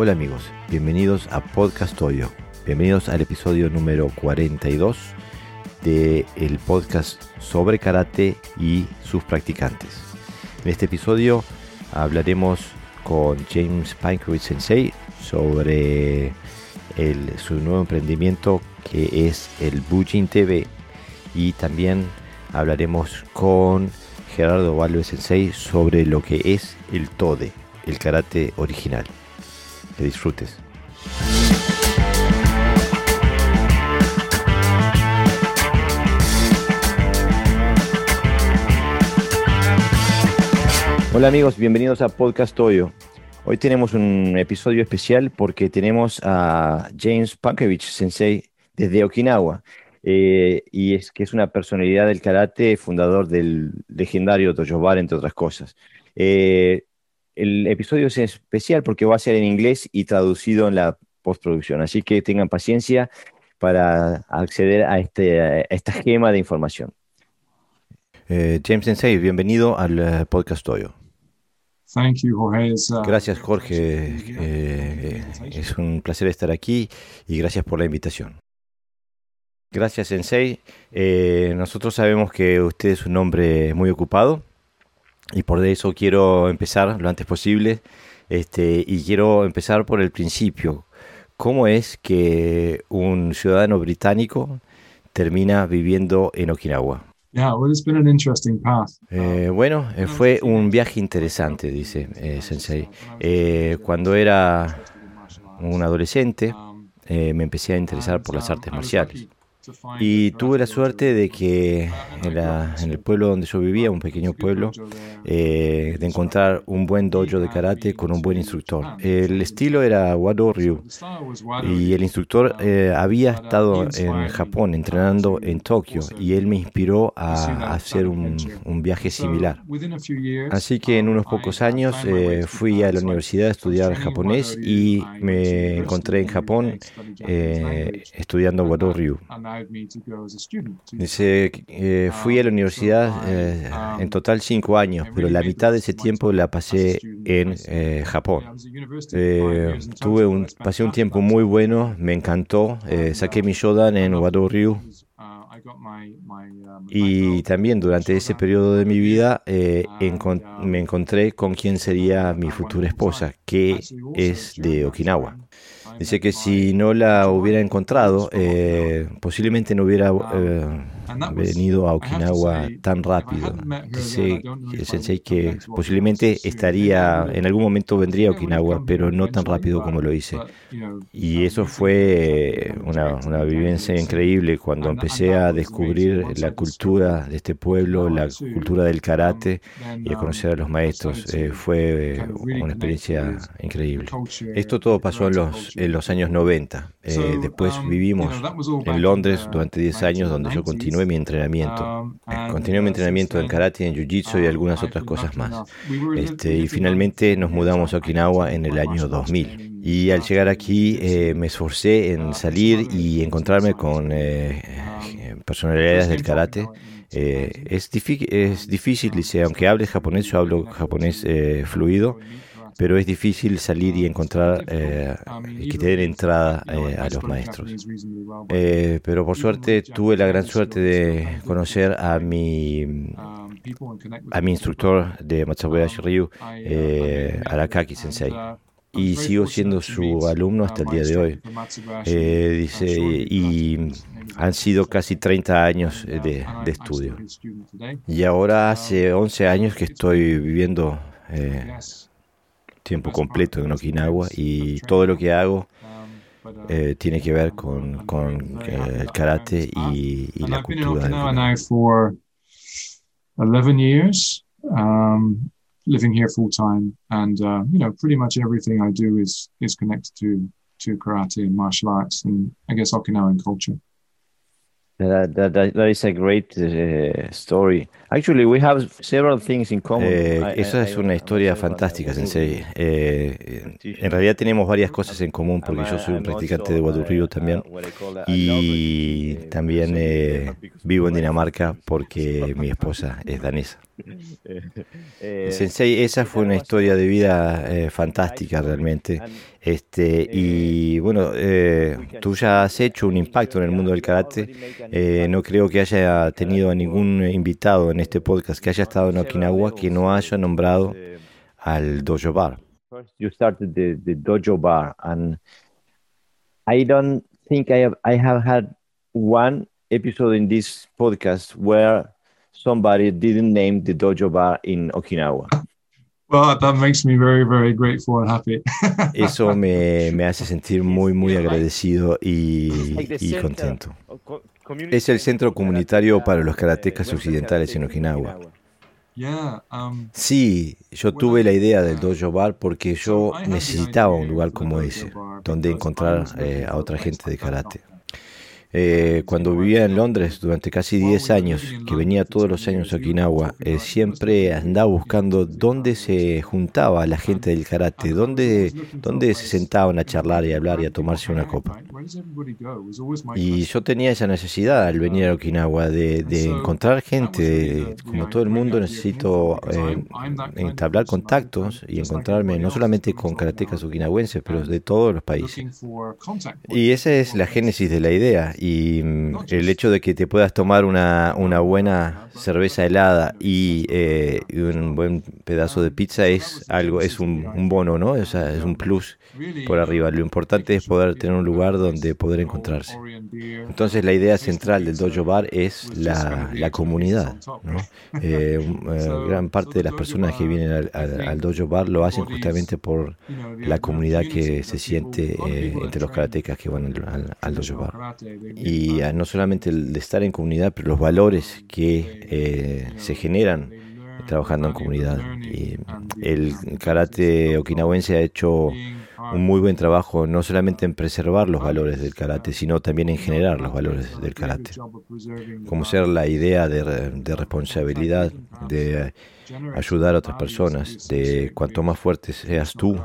Hola amigos, bienvenidos a Podcast Toyo. Bienvenidos al episodio número 42 del el podcast sobre karate y sus practicantes. En este episodio hablaremos con James Pankovic Sensei sobre su nuevo emprendimiento que es el Bujin TV y también hablaremos con Gerardo Valve Sensei sobre lo que es el Tode, el karate original. Que disfrutes. Hola amigos, bienvenidos a Podcast Toyo. Hoy tenemos un episodio especial porque tenemos a James Pankevich Sensei desde Okinawa. Eh, y es que es una personalidad del karate, fundador del legendario Dojo Bar, entre otras cosas. Eh, el episodio es especial porque va a ser en inglés y traducido en la postproducción, así que tengan paciencia para acceder a, este, a esta gema de información. Eh, James Sensei, bienvenido al podcast Toyo. Uh, gracias, Jorge. es un placer estar aquí y gracias por la invitación. Gracias, Sensei. Eh, nosotros sabemos que usted es un hombre muy ocupado y por eso quiero empezar lo antes posible. Este, y quiero empezar por el principio. ¿Cómo es que un ciudadano británico termina viviendo en Okinawa? Eh, bueno, eh, fue un viaje interesante, dice Sensei. cuando era un adolescente, me empecé a interesar por las artes marciales. Y tuve la suerte de que en, el pueblo donde yo vivía, un pequeño pueblo, eh, de encontrar un buen dojo de karate con un buen instructor. El estilo era Wado Ryu. Y el instructor eh, había estado en Japón entrenando en Tokio y él me inspiró a, hacer un, viaje similar. Así que en unos pocos años eh, fui a la universidad a estudiar japonés y me encontré en Japón estudiando Wado Ryu. Dice, eh, fui a la universidad eh, en total cinco años, pero la mitad de ese tiempo la pasé en eh, Japón. tuve un, pasé un tiempo muy bueno, me encantó. saqué mi Shodan en Wado Ryu. Y también durante ese periodo de mi vida me encontré con quien sería mi futura esposa, que es de Okinawa. Dice que si no la hubiera encontrado, eh, posiblemente no hubiera eh, venido a Okinawa tan rápido. Dice el sensei que posiblemente estaría, en algún momento vendría a Okinawa, pero no tan rápido como lo hice. Y eso fue una, una vivencia increíble cuando empecé a descubrir la cultura de este pueblo, la cultura del karate y a conocer a los maestros. Eh, fue una experiencia increíble. Esto todo pasó en los, en los años 90. Eh, después vivimos en Londres durante 10 años donde yo continué mi entrenamiento. Um, eh, continué mi entrenamiento en karate, en jiu-jitsu y um, algunas otras cosas más. Este, y finalmente nos mudamos a Okinawa en el año 2000. Y al llegar aquí eh, me esforcé en salir y encontrarme con eh, um, personalidades del karate. es, es difícil, dice, aunque hables japonés, yo hablo japonés fluido pero es difícil salir y encontrar eh, que te den entrada eh, a los maestros. Eh, pero por suerte tuve la gran suerte de conocer a mi, a mi instructor de Matsubayashi Ryu, Arakaki Sensei y sigo siendo su alumno hasta el día de hoy. dice, y han sido casi 30 años de, de, estudio. Y ahora hace 11 años que estoy viviendo tiempo completo en Okinawa y todo lo que hago eh, tiene que ver con, con eh, el karate y, y la cultura. for 11 years, um, living here full time, and uh, you know, pretty much everything I do is is connected to to karate and martial arts, and I guess Okinawan culture. That, that, that is a great uh, story. Actually, we have several things in common. Eh, esa es una historia fantástica, Sensei. Eh, en realidad tenemos varias cosas en común porque yo soy un practicante de Wadurryu también y también eh, vivo en Dinamarca porque mi esposa es danesa. Eh, Sensei, esa fue una historia de vida eh, fantástica realmente. Este, y bueno, eh, tú ya has hecho un impacto en el mundo del karate. no creo que haya tenido a ningún invitado en este podcast que haya estado en Okinawa que no haya nombrado al Dojo Bar. You started the, the Dojo Bar, and I don't think I have, I have had one episode in this podcast where somebody didn't name the dojo bar in Okinawa. Well, that makes me very, very grateful and happy. Eso me, me, hace sentir muy, muy agradecido y, y contento. Es el centro comunitario para los karatecas occidentales en Okinawa. Sí, yo tuve la idea del dojo bar porque yo necesitaba un lugar como ese, donde encontrar eh, a otra gente de karate. Eh, cuando vivía en Londres durante casi 10 años, que venía todos los años a Okinawa, eh, siempre andaba buscando dónde se juntaba la gente del karate, dónde, dónde se sentaban a charlar y a hablar y a tomarse una copa. Y yo tenía esa necesidad al venir a Okinawa de, encontrar gente, como todo el mundo necesito eh, entablar contactos y encontrarme no solamente con karatecas okinawenses, pero de todos los países. Y esa es la génesis de la idea. Y mm, el hecho de que te puedas tomar una, una buena cerveza helada y, eh, un buen pedazo de pizza es algo, es un, un bono, ¿no? O sea, es un plus por arriba. Lo importante es poder tener un lugar donde poder encontrarse. Entonces la idea central del Dojo Bar es la, la comunidad. Eh, eh, gran parte de las personas que vienen al, Dojo Bar lo hacen justamente por la comunidad que se siente entre los karatecas que van al, Dojo Bar y no solamente el estar en comunidad, pero los valores que eh, se generan trabajando en comunidad. El karate okinawense ha hecho un muy buen trabajo no solamente en preservar los valores del karate, sino también en generar los valores del karate. Como ser la idea de, de responsabilidad, de ayudar a otras personas, de cuanto más fuerte seas tú,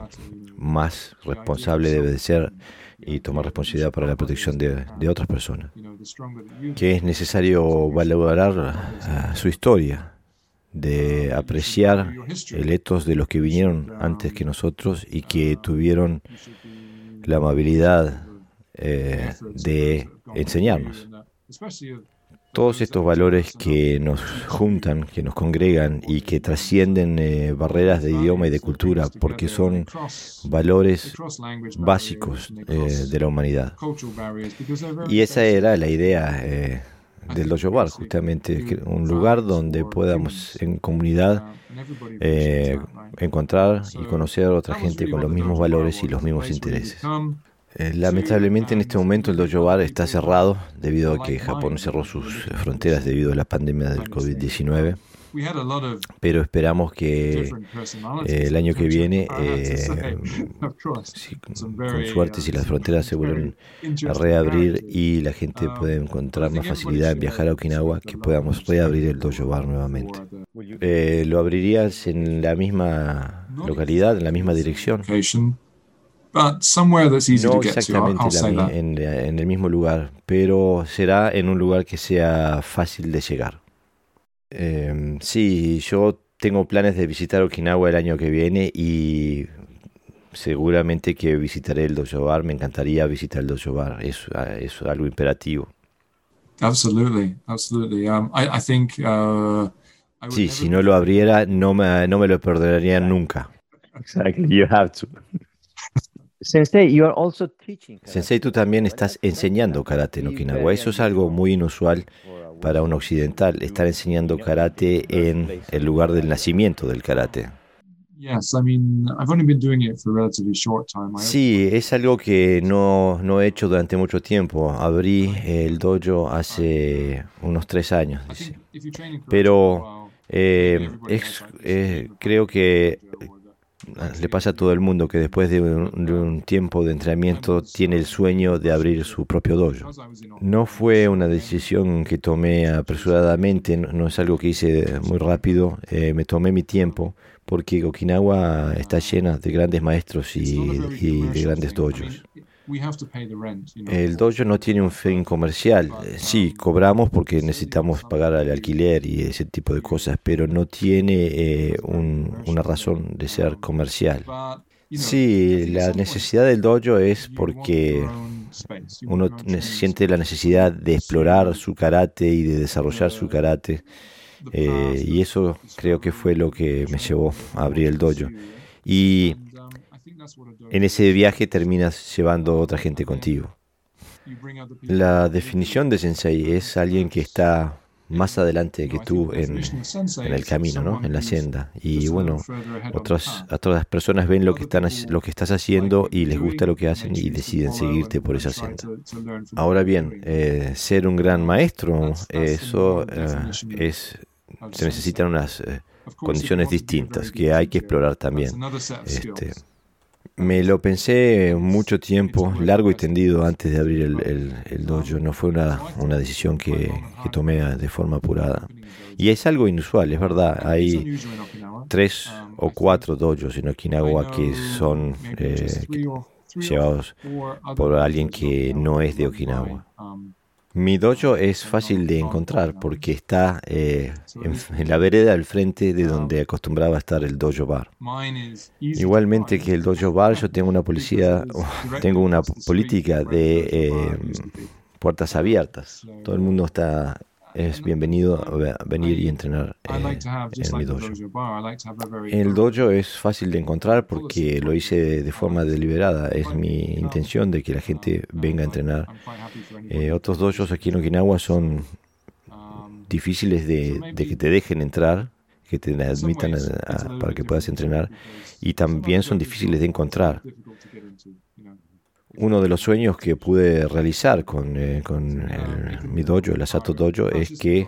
más responsable debe de ser y tomar responsabilidad para la protección de, de otras personas. Que es necesario valorar su historia, de apreciar el etos de los que vinieron antes que nosotros y que tuvieron la amabilidad eh, de enseñarnos todos estos valores que nos juntan, que nos congregan y que trascienden eh, barreras de idioma y de cultura, porque son valores básicos eh, de la humanidad. Y esa era la idea del Dojo Bar, justamente, un lugar donde podamos en comunidad encontrar y conocer a otra gente con los mismos valores y los mismos intereses. Eh, lamentablemente en este momento el dojo bar está cerrado debido a que Japón cerró sus fronteras debido a la pandemia del COVID-19. Pero esperamos que eh, el año que viene, eh, con suerte, si las fronteras se vuelven a reabrir y la gente puede encontrar más facilidad en viajar a Okinawa, que podamos reabrir el dojo bar nuevamente. ¿Lo abrirías en la misma localidad, en la misma dirección? no exactamente en, el mismo lugar, pero será en un lugar que sea fácil de llegar. Em, sí, yo tengo planes de visitar Okinawa el año que viene y seguramente que visitaré el Dojo Bar. Me encantaría visitar el Dojo Bar. Es, es algo imperativo. Absolutely, absolutely. Um, I, think, uh, sí, si no lo abriera, no me, no me lo perdería nunca. Exactly, you have to. Sensei, also teaching Sensei, tú también estás enseñando karate en Okinawa. Eso es algo muy inusual para un occidental, estar enseñando karate en el lugar del nacimiento del karate. Sí, es algo que no, no, he hecho durante mucho tiempo. Abrí el dojo hace unos tres años, Pero eh, es, eh, creo que le pasa a todo el mundo que después de un, tiempo de entrenamiento tiene el sueño de abrir su propio dojo. No fue una decisión que tomé apresuradamente, no, es algo que hice muy rápido, eh, me tomé mi tiempo porque Okinawa está llena de grandes maestros y, de grandes dojos. El dojo no tiene un fin comercial. Sí, cobramos porque necesitamos pagar el alquiler y ese tipo de cosas, pero no tiene eh, una razón de ser comercial. Sí, la necesidad del dojo es porque uno siente la necesidad de explorar su karate y de desarrollar su karate. Eh, y eso creo que fue lo que me llevó a abrir el dojo. Y en ese viaje terminas llevando a otra gente contigo. La definición de sensei es alguien que está más adelante que tú en, el camino, ¿no? en la senda. Y bueno, otras, otras personas ven lo que, están, lo que estás haciendo y les gusta lo que hacen y deciden seguirte por esa senda. Ahora bien, eh, ser un gran maestro, eso eh, es, se necesitan unas eh, condiciones distintas que hay que explorar también. Este, me lo pensé mucho tiempo, largo y tendido, antes de abrir el, dojo. No fue una, una decisión que, que, tomé de forma apurada. Y es algo inusual, es verdad. Hay tres o cuatro dojos en Okinawa que son eh, llevados por alguien que no es de Okinawa. Mi dojo es fácil de encontrar porque está eh, en, la vereda al frente de donde acostumbraba estar el dojo bar. Igualmente que el dojo bar, yo tengo una policía, tengo una política de eh, puertas abiertas. Todo el mundo está es bienvenido a venir y entrenar eh, en mi dojo. El dojo es fácil de encontrar porque lo hice de forma deliberada. Es mi intención de que la gente venga a entrenar. Eh, otros dojos aquí en Okinawa son difíciles de, que te dejen entrar, que te admitan para que puedas entrenar, y también son difíciles de encontrar uno de los sueños que pude realizar con, eh, con mi dojo, el Asato Dojo, es que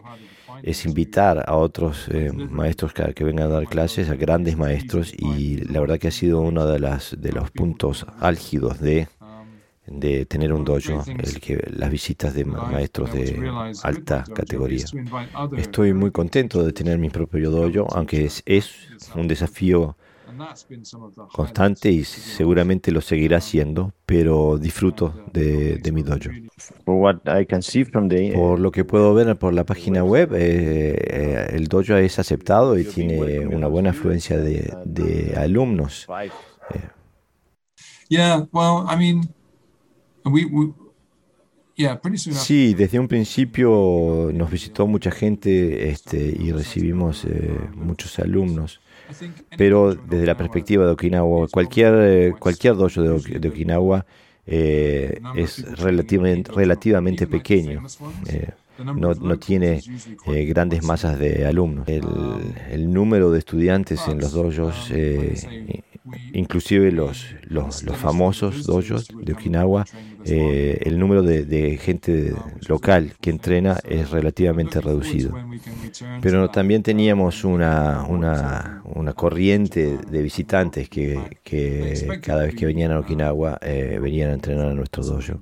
es invitar a otros eh, maestros que, que, vengan a dar clases, a grandes maestros, y la verdad que ha sido uno de, las, de los puntos álgidos de, de tener un dojo, el que, las visitas de maestros de alta categoría. Estoy muy contento de tener mi propio dojo, aunque es, es un desafío constante y seguramente lo seguirá siendo, pero disfruto de, de mi dojo. Por lo que puedo ver por la página web, eh, eh, el dojo es aceptado y tiene una buena afluencia de, de alumnos. Sí, desde un principio nos visitó mucha gente este, y recibimos eh, muchos alumnos. Pero desde la perspectiva de Okinawa, cualquier, eh, cualquier dojo de, Okinawa eh, es relativamente, relativamente pequeño. Eh, no, no, tiene grandes masas de alumnos. El, número de estudiantes en los dojos inclusive los, los, famosos dojos de Okinawa, eh, el número de, gente local que entrena es relativamente reducido. Pero también teníamos una, una, una corriente de visitantes que, que, cada vez que venían a Okinawa eh, venían a entrenar a nuestro dojo.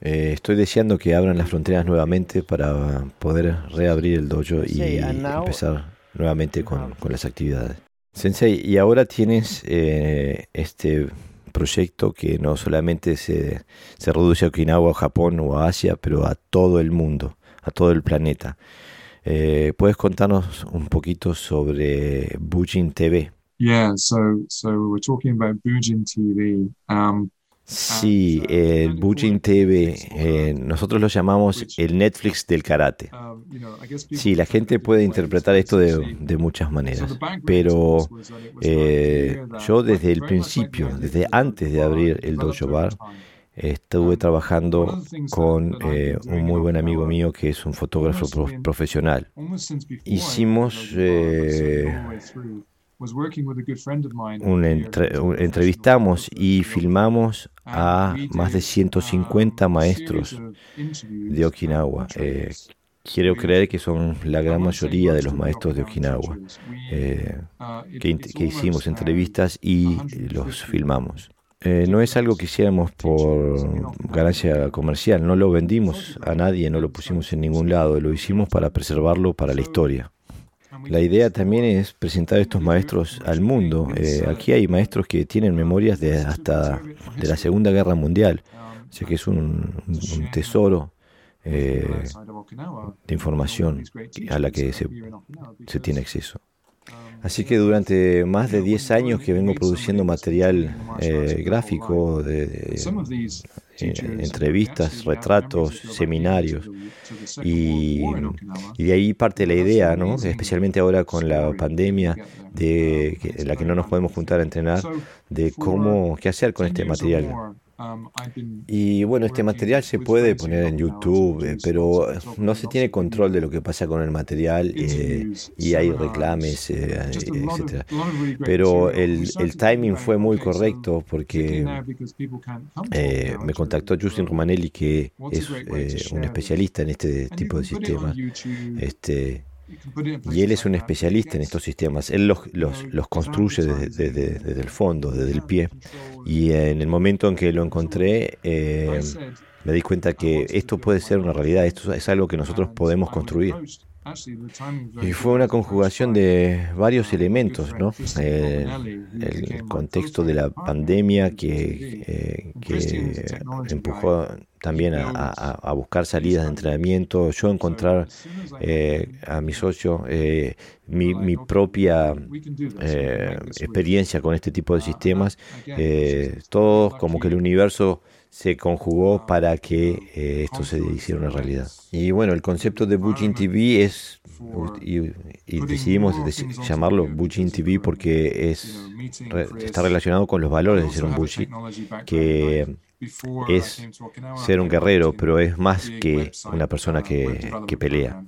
Eh, estoy deseando que abran las fronteras nuevamente para poder reabrir el dojo y empezar nuevamente con, con las actividades. Sensei, y ahora tienes eh, este proyecto que no solamente se, se reduce a Okinawa, a Japón o a Asia, pero a todo el mundo, a todo el planeta. Eh, ¿Puedes contarnos un poquito sobre Bujin TV? Yeah, so so we were talking about Bujin TV. Um, Sí, el Bujin TV, eh, nosotros lo llamamos el Netflix del karate. Sí, la gente puede interpretar esto de, muchas maneras, pero eh, yo desde el principio, desde antes de abrir el Dojo Bar, estuve trabajando con eh, un muy buen amigo mío que es un fotógrafo profesional. Hicimos un entrevistamos y filmamos a más de 150 maestros de Okinawa. Eh, quiero creer que son la gran mayoría de los maestros de Okinawa eh, que, hicimos entrevistas y los filmamos. Eh, no es algo que hiciéramos por ganancia comercial, no lo vendimos a nadie, no lo pusimos en ningún lado, lo hicimos para preservarlo para la historia. La idea también es presentar a estos maestros al mundo. Eh, aquí hay maestros que tienen memorias de hasta de la Segunda Guerra Mundial, o sea que es un, un tesoro eh, de información a la que se, se tiene acceso. Así que durante más de 10 años que vengo produciendo material eh, gráfico, de, entrevistas, retratos, seminarios, y, de ahí parte la idea, ¿no? especialmente ahora con la pandemia, de, en la que no nos podemos juntar a entrenar, de cómo, qué hacer con este material. Um, y bueno, este material se puede poner en YouTube, eh, pero no se tiene control de lo que pasa con el material eh, y hay reclames, eh, etc. Pero el, el, timing fue muy correcto porque me contactó Justin Romanelli, que es un especialista en este tipo de sistemas. Este, y él es un especialista en estos sistemas. Él los, los, construye desde, desde, el fondo, desde el pie. Y en el momento en que lo encontré, eh, me di cuenta que esto puede ser una realidad, esto es algo que nosotros podemos construir. Y fue una conjugación de varios elementos, ¿no? Eh, el contexto de la pandemia que, eh, empujó también a, buscar salidas de entrenamiento, yo encontrar eh, a mi socio mi, mi, propia experiencia con este tipo de sistemas, todos como que el universo se conjugó para que eh, esto se hiciera una realidad. Y bueno, el concepto de Bujin TV es, y, decidimos llamarlo Bujin TV porque es, está relacionado con los valores de ser un Buji, que es ser un guerrero, pero es más que una persona que, que pelea.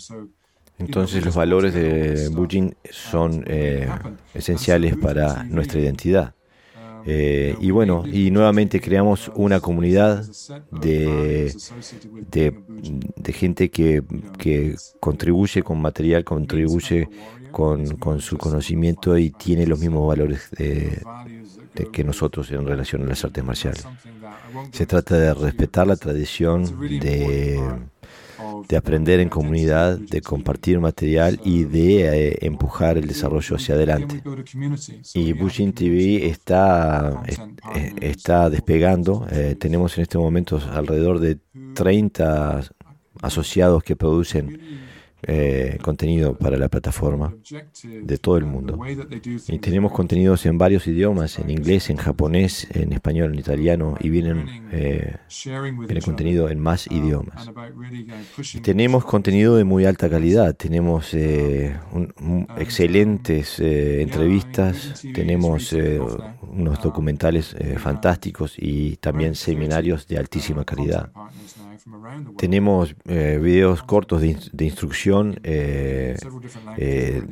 Entonces los valores de Bujin son eh, esenciales para nuestra identidad. Eh, y bueno, y nuevamente creamos una comunidad de, de, gente que, que, contribuye con material, contribuye con, con, su conocimiento y tiene los mismos valores que nosotros en relación a las artes marciales. Se trata de respetar la tradición de de aprender en comunidad, de compartir material y de eh, empujar el desarrollo hacia adelante. Y Bushin TV está, está despegando. Eh, tenemos en este momento alrededor de 30 asociados que producen eh, contenido para la plataforma de todo el mundo. Y tenemos contenidos en varios idiomas, en inglés, en japonés, en español, en italiano, y vienen, eh, viene contenido en más idiomas. Tenemos contenido de muy alta calidad, tenemos eh, excelentes entrevistas, tenemos unos documentales fantásticos y también seminarios de altísima calidad. Tenemos eh, videos cortos de, instrucción eh, eh,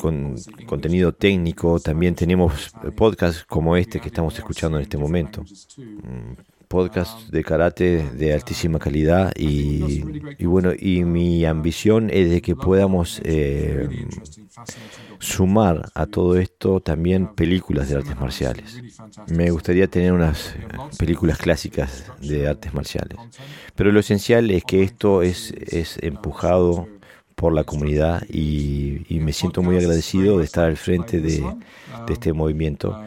con contenido técnico. También tenemos podcasts como este que estamos escuchando en este momento. Mm, podcasts de karate de altísima calidad y, bueno, y mi ambición es de que podamos sumar a todo esto también películas de artes marciales. Me gustaría tener unas películas clásicas de artes marciales. Pero lo esencial es que esto es, es empujado por la comunidad y, me siento muy agradecido de estar al frente de, este movimiento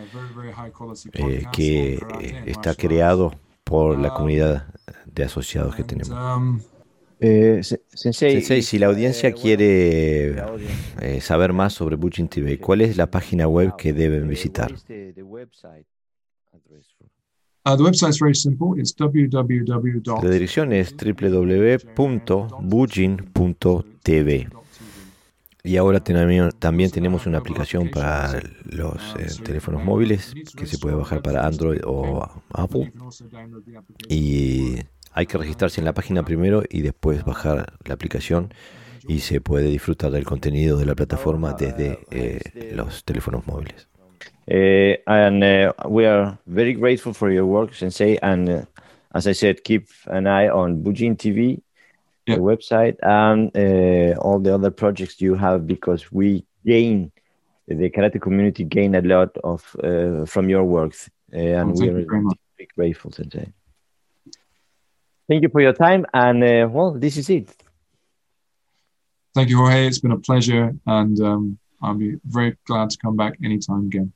eh, que está creado por la comunidad de asociados que tenemos. Eh, sensei, si la audiencia eh, quiere eh, saber más sobre Bujin TV, ¿cuál es la página web que deben visitar? Uh, the website is very simple. It's www. La dirección es www.bujin.tv. Y ahora también tenemos una aplicación para los eh, teléfonos móviles que se puede bajar para Android o Apple. Y hay que registrarse en la página primero y después bajar la aplicación y se puede disfrutar del contenido de la plataforma desde eh, los teléfonos móviles. Uh, and uh, we are very grateful for your work, Sensei. And uh, as I said, keep an eye on Bujin TV, yeah. the website, and uh, all the other projects you have because we gain the karate community gain a lot of uh, from your work, uh, and oh, we are very grateful, Sensei. Thank you for your time, and well, this is it. Thank you, Jorge. It's been a pleasure, and um, I'll be very glad to come back anytime again.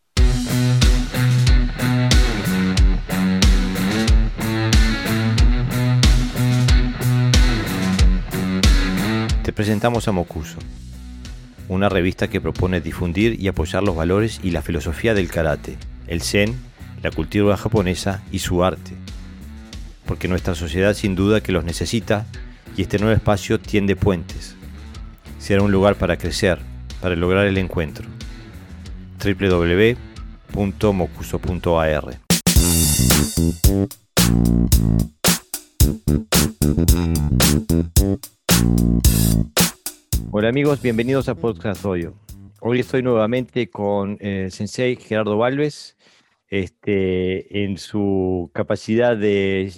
Te presentamos a Mokuso, una revista que propone difundir y apoyar los valores y la filosofía del karate, el zen, la cultura japonesa y su arte. Porque nuestra sociedad sin duda que los necesita y este nuevo espacio tiende puentes. Será un lugar para crecer, para lograr el encuentro. www.mocuso.ar Hola amigos, bienvenidos a Podcast Hoyo. Hoy estoy nuevamente con el Sensei Gerardo Valves, este, en su capacidad de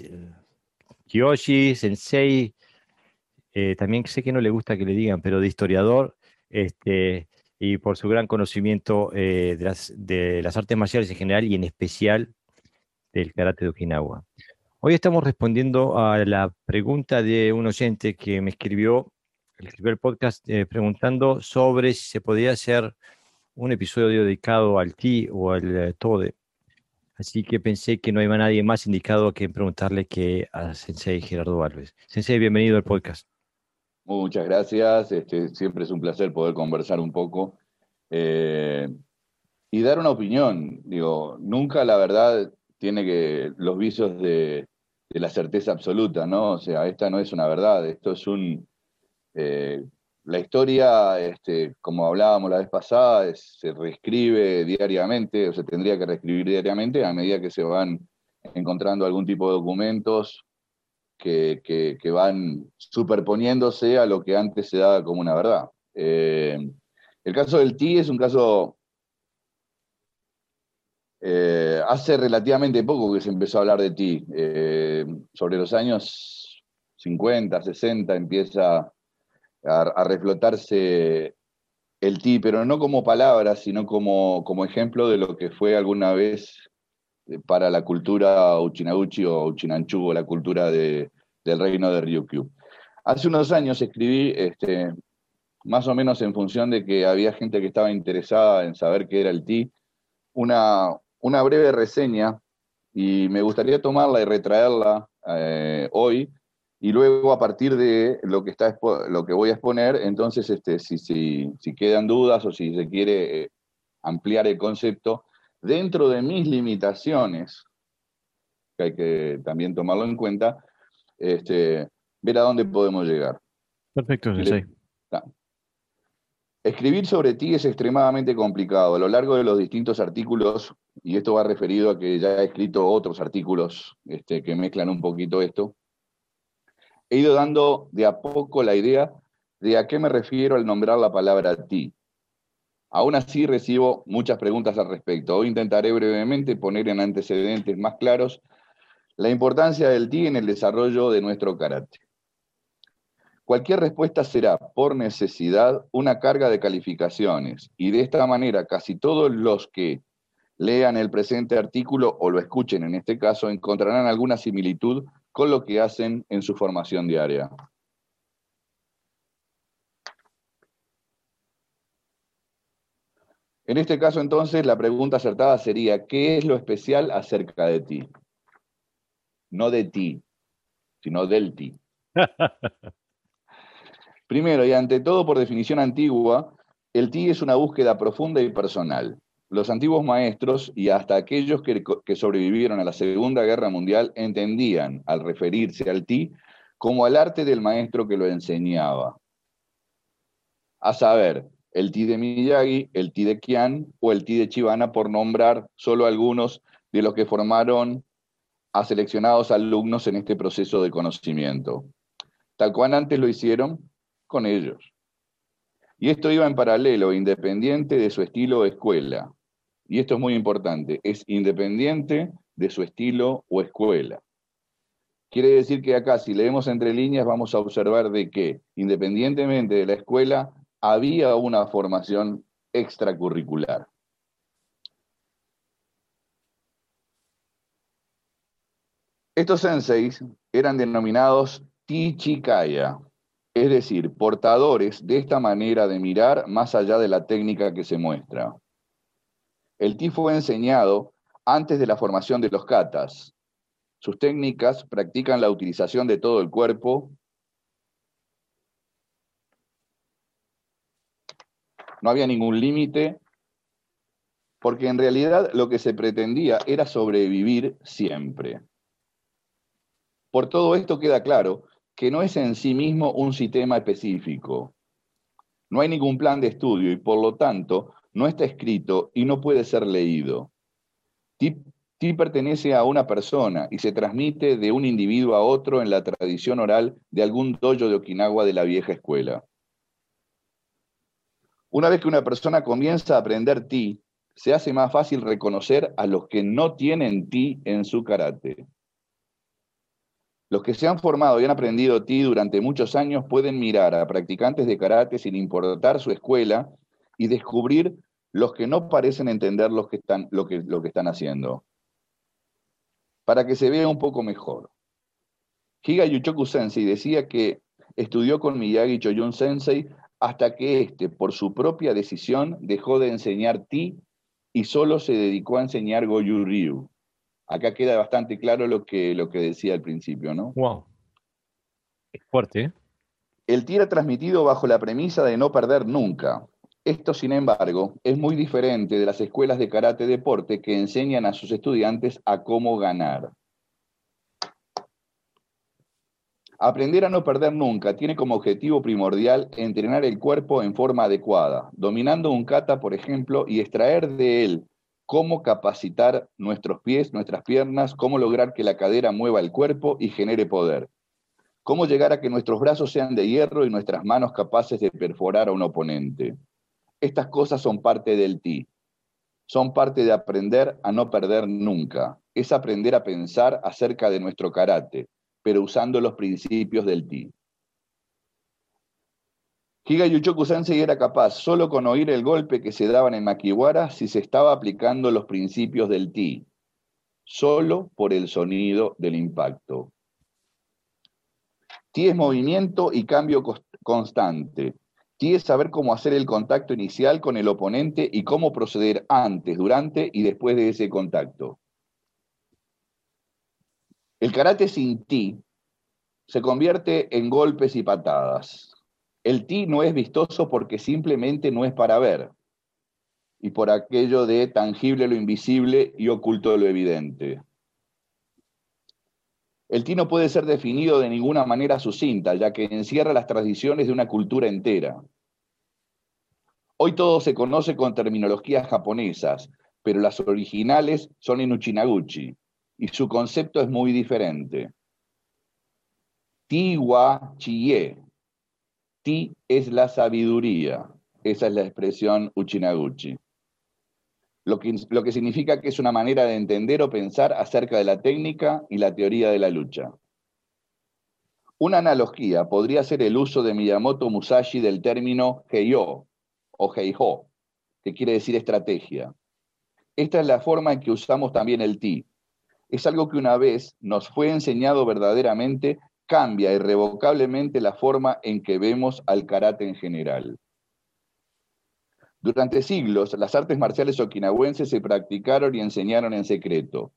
Kiyoshi, Sensei, eh, también sé que no le gusta que le digan, pero de historiador, este, y por su gran conocimiento eh, de, las, artes marciales en general y en especial del karate de Okinawa. Hoy estamos respondiendo a la pregunta de un oyente que me escribió, escribió el podcast eh, preguntando sobre si se podía hacer un episodio dedicado al ti o al tode. Así que pensé que no iba nadie más indicado que preguntarle que a Sensei Gerardo Alves. Sensei, bienvenido al podcast. Muchas gracias. Este, siempre es un placer poder conversar un poco eh, y dar una opinión. Digo, nunca la verdad tiene que los vicios de, de, la certeza absoluta, ¿no? O sea, esta no es una verdad, esto es un... Eh, la historia, este, como hablábamos la vez pasada, se reescribe diariamente, o se tendría que reescribir diariamente a medida que se van encontrando algún tipo de documentos que, que, van superponiéndose a lo que antes se daba como una verdad. Eh, el caso del TI es un caso eh, hace relativamente poco que se empezó a hablar de ti. Eh, sobre los años 50, 60 empieza a, reflotarse el ti, pero no como palabra, sino como, como ejemplo de lo que fue alguna vez eh, para la cultura Uchinaguchi o Uchinanchu, o la cultura de, del reino de Ryukyu. Hace unos años escribí, este, más o menos en función de que había gente que estaba interesada en saber qué era el ti, una, una breve reseña y me gustaría tomarla y retraerla eh, hoy y luego a partir de lo que, está, lo que voy a exponer, entonces este, si, si, si quedan dudas o si se quiere eh, ampliar el concepto, dentro de mis limitaciones, que hay que también tomarlo en cuenta, este, ver a dónde podemos llegar. Perfecto, sí. Escribir sobre ti es extremadamente complicado. A lo largo de los distintos artículos, y esto va referido a que ya he escrito otros artículos este, que mezclan un poquito esto, he ido dando de a poco la idea de a qué me refiero al nombrar la palabra ti. Aún así recibo muchas preguntas al respecto. Hoy intentaré brevemente poner en antecedentes más claros la importancia del ti en el desarrollo de nuestro carácter. Cualquier respuesta será, por necesidad, una carga de calificaciones, y de esta manera casi todos los que lean el presente artículo o lo escuchen en este caso encontrarán alguna similitud con lo que hacen en su formación diaria. En este caso, entonces, la pregunta acertada sería, ¿qué es lo especial acerca de ti? No de ti, sino del ti. Primero, y ante todo, por definición antigua, el ti es una búsqueda profunda y personal. Los antiguos maestros y hasta aquellos que, sobrevivieron a la Segunda Guerra Mundial entendían, al referirse al ti, como al arte del maestro que lo enseñaba. A saber, el ti de Miyagi, el ti de Kian o el ti de Chivana, por nombrar solo algunos de los que formaron a seleccionados alumnos en este proceso de conocimiento, tal cual antes lo hicieron con ellos. Y esto iba en paralelo, independiente de su estilo o escuela y esto es muy importante, es independiente de su estilo o escuela. Quiere decir que acá, si leemos entre líneas, vamos a observar de que, independientemente de la escuela, había una formación extracurricular. Estos senseis eran denominados Tichikaya, es decir, portadores de esta manera de mirar más allá de la técnica que se muestra. El ti fue enseñado antes de la formación de los katas. Sus técnicas practican la utilización de todo el cuerpo. No había ningún límite, porque en realidad lo que se pretendía era sobrevivir siempre. Por todo esto queda claro que no es en sí mismo un sistema específico. No hay ningún plan de estudio y por lo tanto no está escrito y no puede ser leído. Ti, pertenece a una persona y se transmite de un individuo a otro en la tradición oral de algún dojo de Okinawa de la vieja escuela. Una vez que una persona comienza a aprender ti, se hace más fácil reconocer a los que no tienen ti en su karate. Los que se han formado y han aprendido ti durante muchos años pueden mirar a practicantes de karate sin importar su escuela y descubrir los que no parecen entender lo que están, lo que, lo que están haciendo. Para que se vea un poco mejor. Higa Yuchoku Sensei decía que estudió con Miyagi Choyun Sensei hasta que éste, por su propia decisión, dejó de enseñar ti y solo se dedicó a enseñar Goju Ryu. Acá queda bastante claro lo que, lo que decía al principio, ¿no? Wow. Es fuerte, ¿eh? El tira transmitido bajo la premisa de no perder nunca. Esto, sin embargo, es muy diferente de las escuelas de karate deporte que enseñan a sus estudiantes a cómo ganar. Aprender a no perder nunca tiene como objetivo primordial entrenar el cuerpo en forma adecuada, dominando un kata, por ejemplo, y extraer de él cómo capacitar nuestros pies, nuestras piernas, cómo lograr que la cadera mueva el cuerpo y genere poder. Cómo llegar a que nuestros brazos sean de hierro y nuestras manos capaces de perforar a un oponente. Estas cosas son parte del ti. Son parte de aprender a no perder nunca. Es aprender a pensar acerca de nuestro karate, pero usando los principios del ti. Higa Yuchoku Sensei era capaz, solo con oír el golpe que se daban en Makiwara, si se estaba aplicando los principios del ti, solo por el sonido del impacto. Ti es movimiento y cambio constante. Es saber cómo hacer el contacto inicial con el oponente y cómo proceder antes, durante y después de ese contacto. El karate sin ti se convierte en golpes y patadas. El ti no es vistoso porque simplemente no es para ver, y por aquello de tangible lo invisible y oculto lo evidente. El ti no puede ser definido de ninguna manera sucinta, ya que encierra las tradiciones de una cultura entera. Hoy todo se conoce con terminologías japonesas, pero las originales son en Uchinaguchi, y su concepto es muy diferente. Tiwa Chie Ti es la sabiduría. Esa es la expresión Uchinaguchi. Lo que, significa que es una manera de entender o pensar acerca de la técnica y la teoría de la lucha. Una analogía podría ser el uso de Miyamoto Musashi del término Heiyo o Heiho, que quiere decir estrategia. Esta es la forma en que usamos también el ti. Es algo que una vez nos fue enseñado verdaderamente cambia irrevocablemente la forma en que vemos al karate en general. Durante siglos, las artes marciales okinawenses se practicaron y enseñaron en secreto.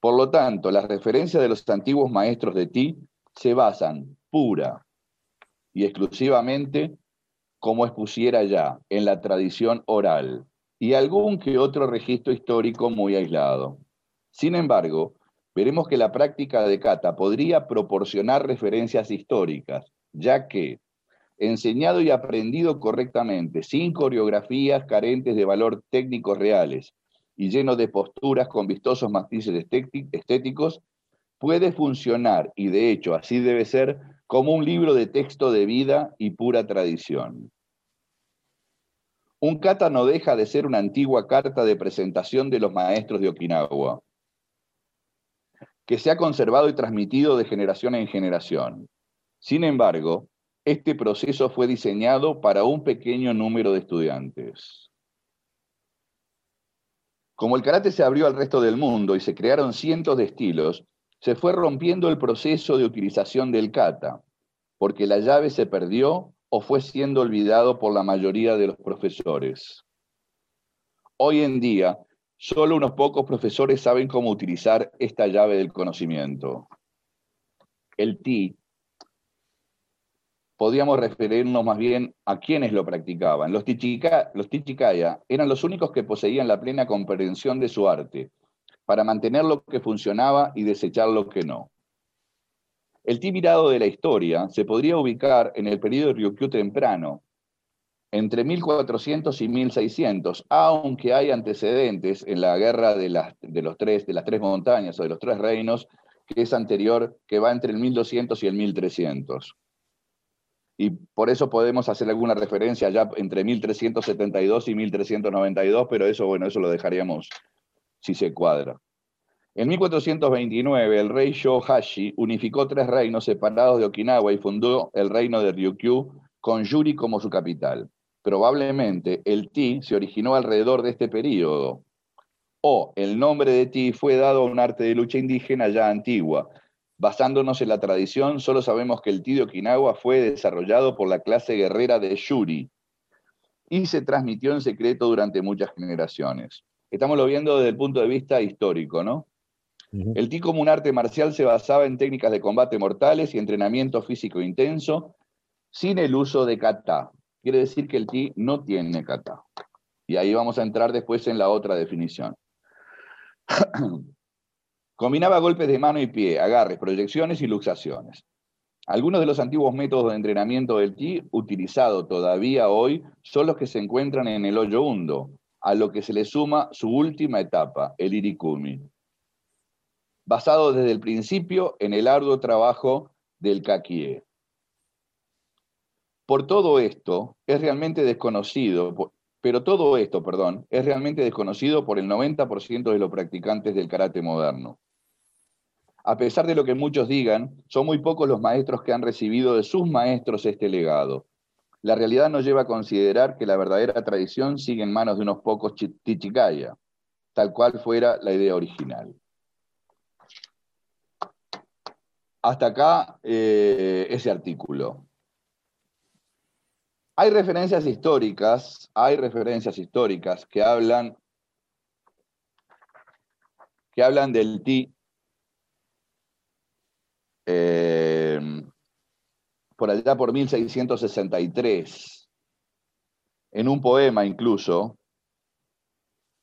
Por lo tanto, las referencias de los antiguos maestros de Ti se basan pura y exclusivamente, como expusiera ya, en la tradición oral y algún que otro registro histórico muy aislado. Sin embargo, veremos que la práctica de kata podría proporcionar referencias históricas, ya que, enseñado y aprendido correctamente, sin coreografías carentes de valor técnicos reales y lleno de posturas con vistosos matices estéticos, puede funcionar, y de hecho así debe ser, como un libro de texto de vida y pura tradición. Un kata no deja de ser una antigua carta de presentación de los maestros de Okinawa, que se ha conservado y transmitido de generación en generación. Sin embargo, este proceso fue diseñado para un pequeño número de estudiantes. Como el karate se abrió al resto del mundo y se crearon cientos de estilos, se fue rompiendo el proceso de utilización del kata. porque la llave se perdió o fue siendo olvidado por la mayoría de los profesores. Hoy en día, solo unos pocos profesores saben cómo utilizar esta llave del conocimiento. El TI, podríamos referirnos más bien a quienes lo practicaban. Los, los Tichikaya eran los únicos que poseían la plena comprensión de su arte, para mantener lo que funcionaba y desechar lo que no. El ti mirado de la historia se podría ubicar en el periodo Ryukyu temprano, entre 1400 y 1600, aunque hay antecedentes en la guerra de las, de los tres, de las tres montañas o de los tres reinos, que es anterior, que va entre el 1200 y el 1300. Y por eso podemos hacer alguna referencia ya entre 1372 y 1392, pero eso, bueno, eso lo dejaríamos si se cuadra. En 1429, el rey Shohashi unificó tres reinos separados de Okinawa y fundó el reino de Ryukyu con Yuri como su capital. Probablemente el Ti se originó alrededor de este período, o el nombre de Ti fue dado a un arte de lucha indígena ya antigua. Basándonos en la tradición, solo sabemos que el Ti de Okinawa fue desarrollado por la clase guerrera de Yuri y se transmitió en secreto durante muchas generaciones. Estamos lo viendo desde el punto de vista histórico, ¿no? El Ti como un arte marcial se basaba en técnicas de combate mortales y entrenamiento físico intenso sin el uso de kata. Quiere decir que el Ti no tiene kata. Y ahí vamos a entrar después en la otra definición. Combinaba golpes de mano y pie, agarres, proyecciones y luxaciones. Algunos de los antiguos métodos de entrenamiento del Ti, utilizados todavía hoy, son los que se encuentran en el hoyo hundo, a lo que se le suma su última etapa, el irikumi, basado desde el principio en el arduo trabajo del kakie. Por todo esto, es realmente desconocido, pero todo esto, perdón, es realmente desconocido por el 90% de los practicantes del karate moderno. A pesar de lo que muchos digan, son muy pocos los maestros que han recibido de sus maestros este legado. La realidad nos lleva a considerar que la verdadera tradición sigue en manos de unos pocos tichikaya, tal cual fuera la idea original. Hasta acá eh, ese artículo. Hay referencias históricas, hay referencias históricas que hablan, que hablan del ti eh, por allá por 1663, en un poema incluso,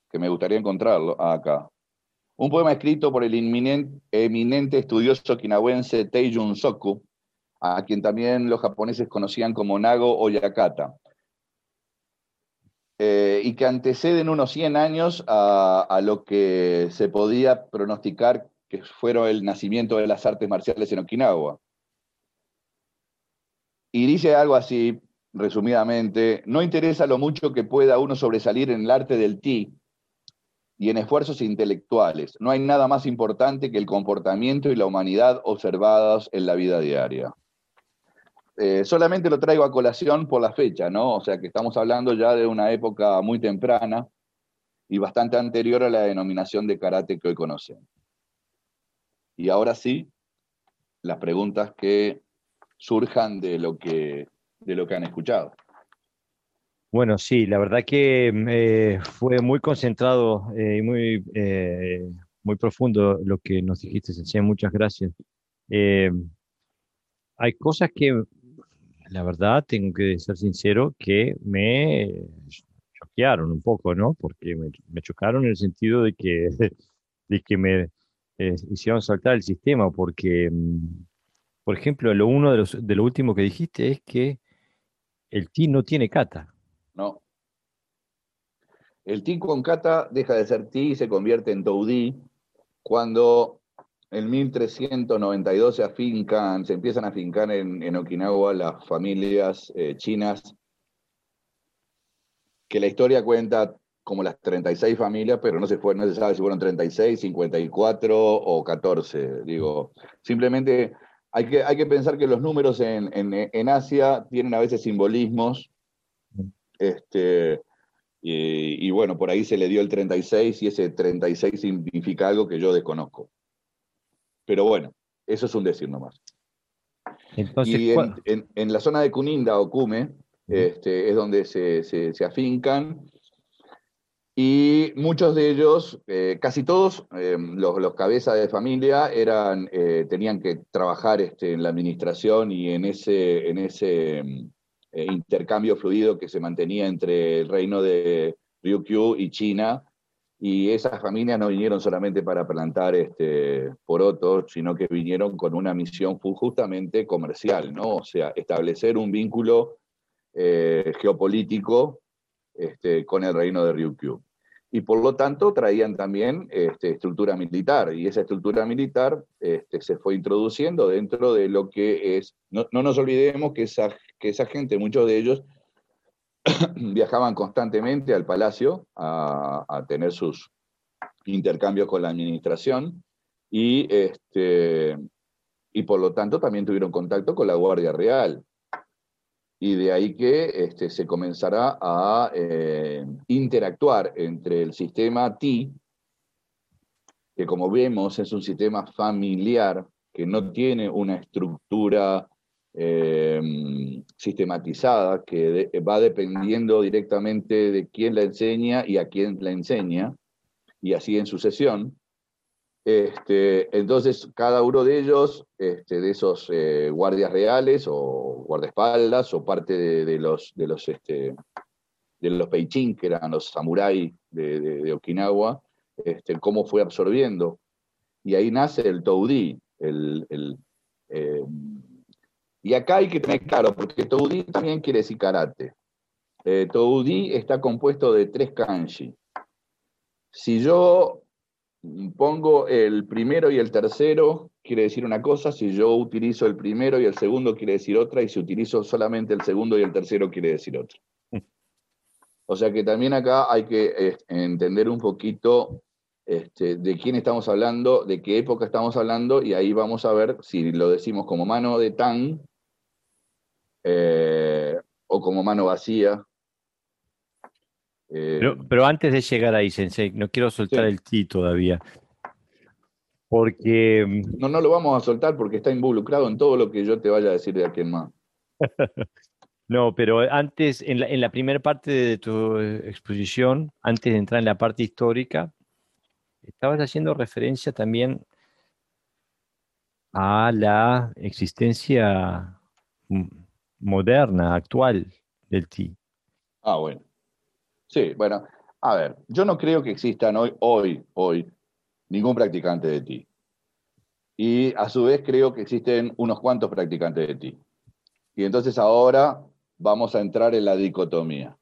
que me gustaría encontrarlo acá, un poema escrito por el eminente estudioso okinawense Teijun Soku, a quien también los japoneses conocían como Nago o Yakata, eh, y que anteceden unos 100 años a, lo que se podía pronosticar que fuera el nacimiento de las artes marciales en Okinawa. Y dice algo así, resumidamente, no interesa lo mucho que pueda uno sobresalir en el arte del ti y en esfuerzos intelectuales. No hay nada más importante que el comportamiento y la humanidad observados en la vida diaria. Eh, solamente lo traigo a colación por la fecha, ¿no? O sea que estamos hablando ya de una época muy temprana y bastante anterior a la denominación de karate que hoy conocemos. Y ahora sí, las preguntas que surjan de lo que, de lo que han escuchado. Bueno, sí, la verdad que eh, fue muy concentrado y muy, eh, muy profundo lo que nos dijiste, Sencilla. Muchas gracias. hay cosas que la verdad, tengo que ser sincero que me choquearon un poco, ¿no? Porque me, chocaron en el sentido de que, de que me eh, hicieron saltar el sistema, porque, mm, por ejemplo, lo uno de, los, de lo último que dijiste es que el TI no tiene kata. No. El TI con kata deja de ser TI y se convierte en Toudi cuando en 1392 se afincan, se empiezan a afincar en, Okinawa las familias eh, chinas, que la historia cuenta como las 36 familias, pero no se, fue, no se sabe si fueron 36, 54 o 14. Digo, simplemente hay que, hay que pensar que los números en, en, Asia tienen a veces simbolismos. Este, y, y, bueno, por ahí se le dio el 36 y ese 36 significa algo que yo desconozco. Pero bueno, eso es un decir nomás. y en, la zona de Cuninda o Cume este, es donde se, se, afincan. Y muchos de ellos, eh, casi todos, eh, los, los, cabezas de familia, eran, eh, tenían que trabajar este, en la administración y en ese, en ese intercambio fluido que se mantenía entre el reino de Ryukyu y China y esas familias no vinieron solamente para plantar este, porotos, sino que vinieron con una misión justamente comercial, ¿no? O sea, establecer un vínculo geopolítico este, con el reino de Ryukyu. Y por lo tanto traían también este, estructura militar, y esa estructura militar este, se fue introduciendo dentro de lo que es, no, nos olvidemos que esa, que esa gente, muchos de ellos, viajaban constantemente al palacio a, tener sus intercambios con la administración y, este, y por lo tanto también tuvieron contacto con la Guardia Real. Y de ahí que este, se comenzará a eh, interactuar entre el sistema TI, que como vemos es un sistema familiar que no tiene una estructura Em, sistematizada que va dependiendo directamente de quién la enseña y a quién la enseña, y así en sucesión. Este, entonces, cada uno de ellos, este, de esos eh, guardias reales o guardaespaldas o parte de, los, de los, este, de los Peichin, que eran los samuráis de, Okinawa, este, cómo fue absorbiendo. Y ahí nace el Toudi, el, em, y acá hay que tener claro, porque Toudi también quiere decir karate. Eh, Toudi está compuesto de tres kanji. Si yo pongo el primero y el tercero, quiere decir una cosa, si yo utilizo el primero y el segundo, quiere decir otra, y si utilizo solamente el segundo y el tercero, quiere decir otra. O sea que también acá hay que eh, entender un poquito este, de quién estamos hablando, de qué época estamos hablando, y ahí vamos a ver si lo decimos como mano de Tang eh, o como mano vacía. Eh, pero, antes de llegar ahí, Sensei, no quiero soltar el ti todavía. Porque. Mm, no, no lo vamos a soltar porque está involucrado en todo lo que yo te vaya a decir de aquel más. no, pero antes, en la, en la primera parte de tu exposición, antes de entrar en la parte histórica, estabas haciendo referencia también a la existencia moderna, actual del ti. Ah, bueno. Sí, bueno, a ver, yo no creo que existan hoy, hoy, hoy, ningún practicante de ti. Y a su vez creo que existen unos cuantos practicantes de ti. Y entonces ahora vamos a entrar en la dicotomía.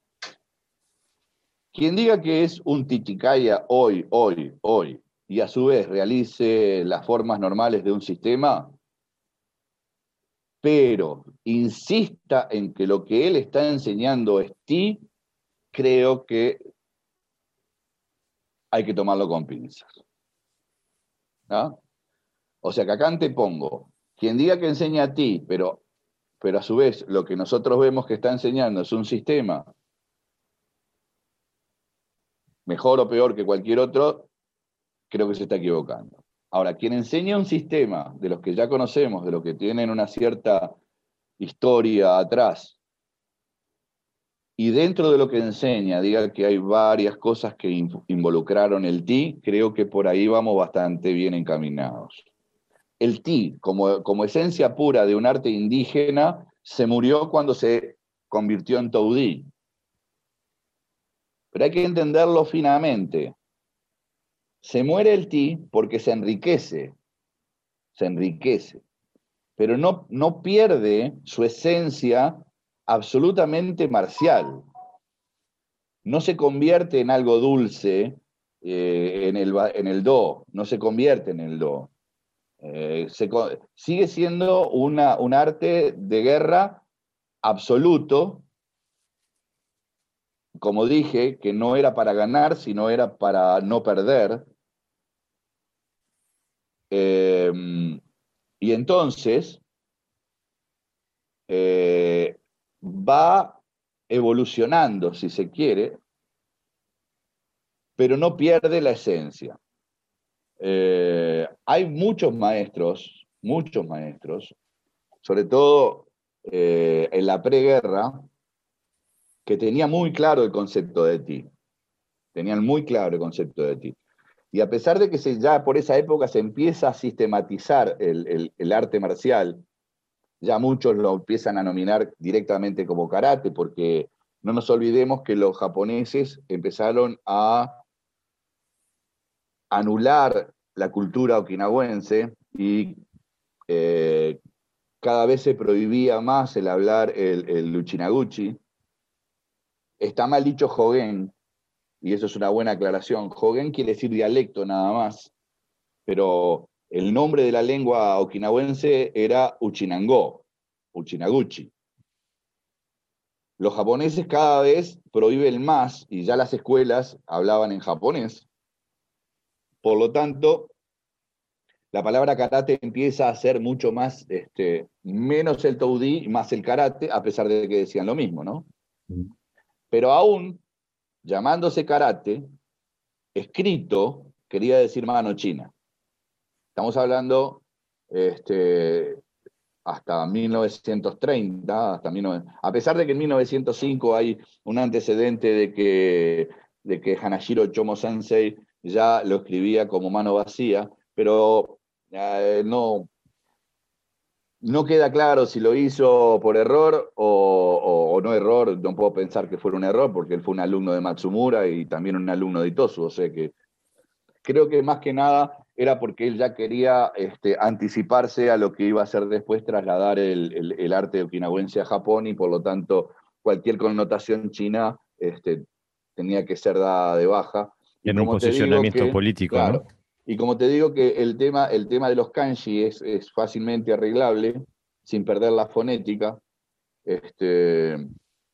Quien diga que es un tichicaya hoy, hoy, hoy, y a su vez realice las formas normales de un sistema, pero insista en que lo que él está enseñando es ti, creo que hay que tomarlo con pinzas. O sea que acá te pongo, quien diga que enseña a ti, pero, pero a su vez lo que nosotros vemos que está enseñando es un sistema mejor o peor que cualquier otro, creo que se está equivocando. Ahora, quien enseña un sistema de los que ya conocemos, de los que tienen una cierta historia atrás, y dentro de lo que enseña diga que hay varias cosas que involucraron el ti, creo que por ahí vamos bastante bien encaminados. El ti, como, como esencia pura de un arte indígena, se murió cuando se convirtió en Taudí. Pero hay que entenderlo finamente. Se muere el ti porque se enriquece, se enriquece, pero no, no pierde su esencia absolutamente marcial. No se convierte en algo dulce eh, en, el, en, el, do, no se convierte en el do. Eh, sigue siendo una, un arte de guerra absoluto, como dije, que no era para ganar, sino era para no perder, Em, y entonces eh, va evolucionando, si se quiere, pero no pierde la esencia. Eh, hay muchos maestros, muchos maestros, sobre todo eh, en la preguerra, que tenía muy claro el concepto de ti. Tenían muy claro el concepto de ti. Y a pesar de que ya por esa época se empieza a sistematizar el, arte marcial, ya muchos lo empiezan a nominar directamente como karate, porque no nos olvidemos que los japoneses empezaron a anular la cultura okinawense y eh, cada vez se prohibía más el hablar el, el Uchinaguchi. Está mal dicho Hogen, y eso es una buena aclaración. Hogen quiere decir dialecto nada más, pero el nombre de la lengua okinawense era Uchinango, Uchinaguchi. Los japoneses cada vez prohíben más y ya las escuelas hablaban en japonés. Por lo tanto, la palabra karate empieza a ser mucho más, este, menos el toudí, más el karate, a pesar de que decían lo mismo, ¿no? Pero aún llamándose karate, escrito, quería decir mano china. Estamos hablando este, hasta 1930, hasta a pesar de que en 1905 hay un antecedente de que, de que Hanashiro Chomo Sensei ya lo escribía como mano vacía, pero eh, no, no queda claro si lo hizo por error o, no error, no puedo pensar que fuera un error porque él fue un alumno de Matsumura y también un alumno de Itosu, o sea que creo que más que nada era porque él ya quería este, anticiparse a lo que iba a ser después trasladar el, arte okinawense a Japón y por lo tanto cualquier connotación china este, tenía que ser dada de baja. En un posicionamiento político, ¿no? Y como te digo que el tema, el tema de los kanji es, es fácilmente arreglable, sin perder la fonética, este,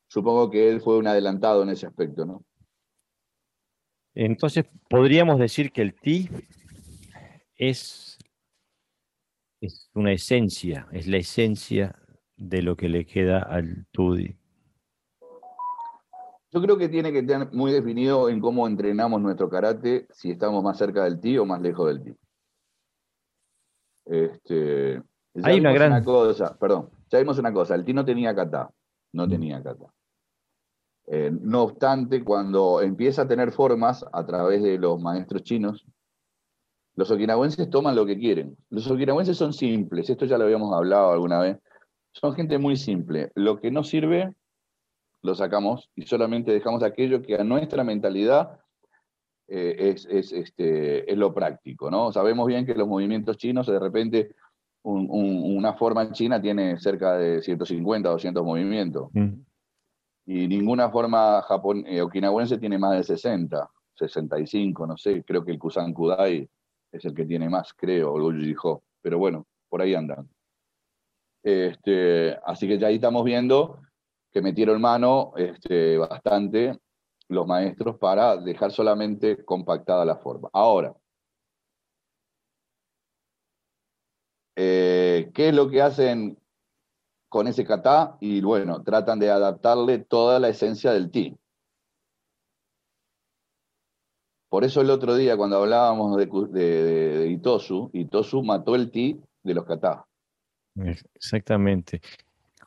supongo que él fue un adelantado en ese aspecto, ¿no? Entonces, podríamos decir que el ti es, es una esencia, es la esencia de lo que le queda al tudi. Yo creo que tiene que estar muy definido en cómo entrenamos nuestro karate, si estamos más cerca del ti o más lejos del ti. Este, Hay una gran cosa, perdón, ya vimos una cosa, el ti no tenía kata, no mm. tenía kata. Eh, no obstante, cuando empieza a tener formas a través de los maestros chinos, los okinawenses toman lo que quieren. Los okinawenses son simples, esto ya lo habíamos hablado alguna vez. Son gente muy simple. Lo que no sirve lo sacamos y solamente dejamos aquello que a nuestra mentalidad eh, es, este, es lo práctico, ¿no? Sabemos bien que los movimientos chinos, de repente, una forma en China tiene cerca de 150, 200 movimientos. Mm. Y ninguna forma japon eh, okinawense tiene más de 60, 65, no sé, creo que el Kusan Kudai es el que tiene más, creo, o el pero bueno, por ahí andan. Este, así que ya ahí estamos viendo que metieron mano este, bastante los maestros para dejar solamente compactada la forma. Ahora, eh, ¿qué es lo que hacen con ese kata? Y bueno, tratan de adaptarle toda la esencia del ti. Por eso el otro día, cuando hablábamos de, de, Itosu, Itosu mató el ti de los kata. Exactamente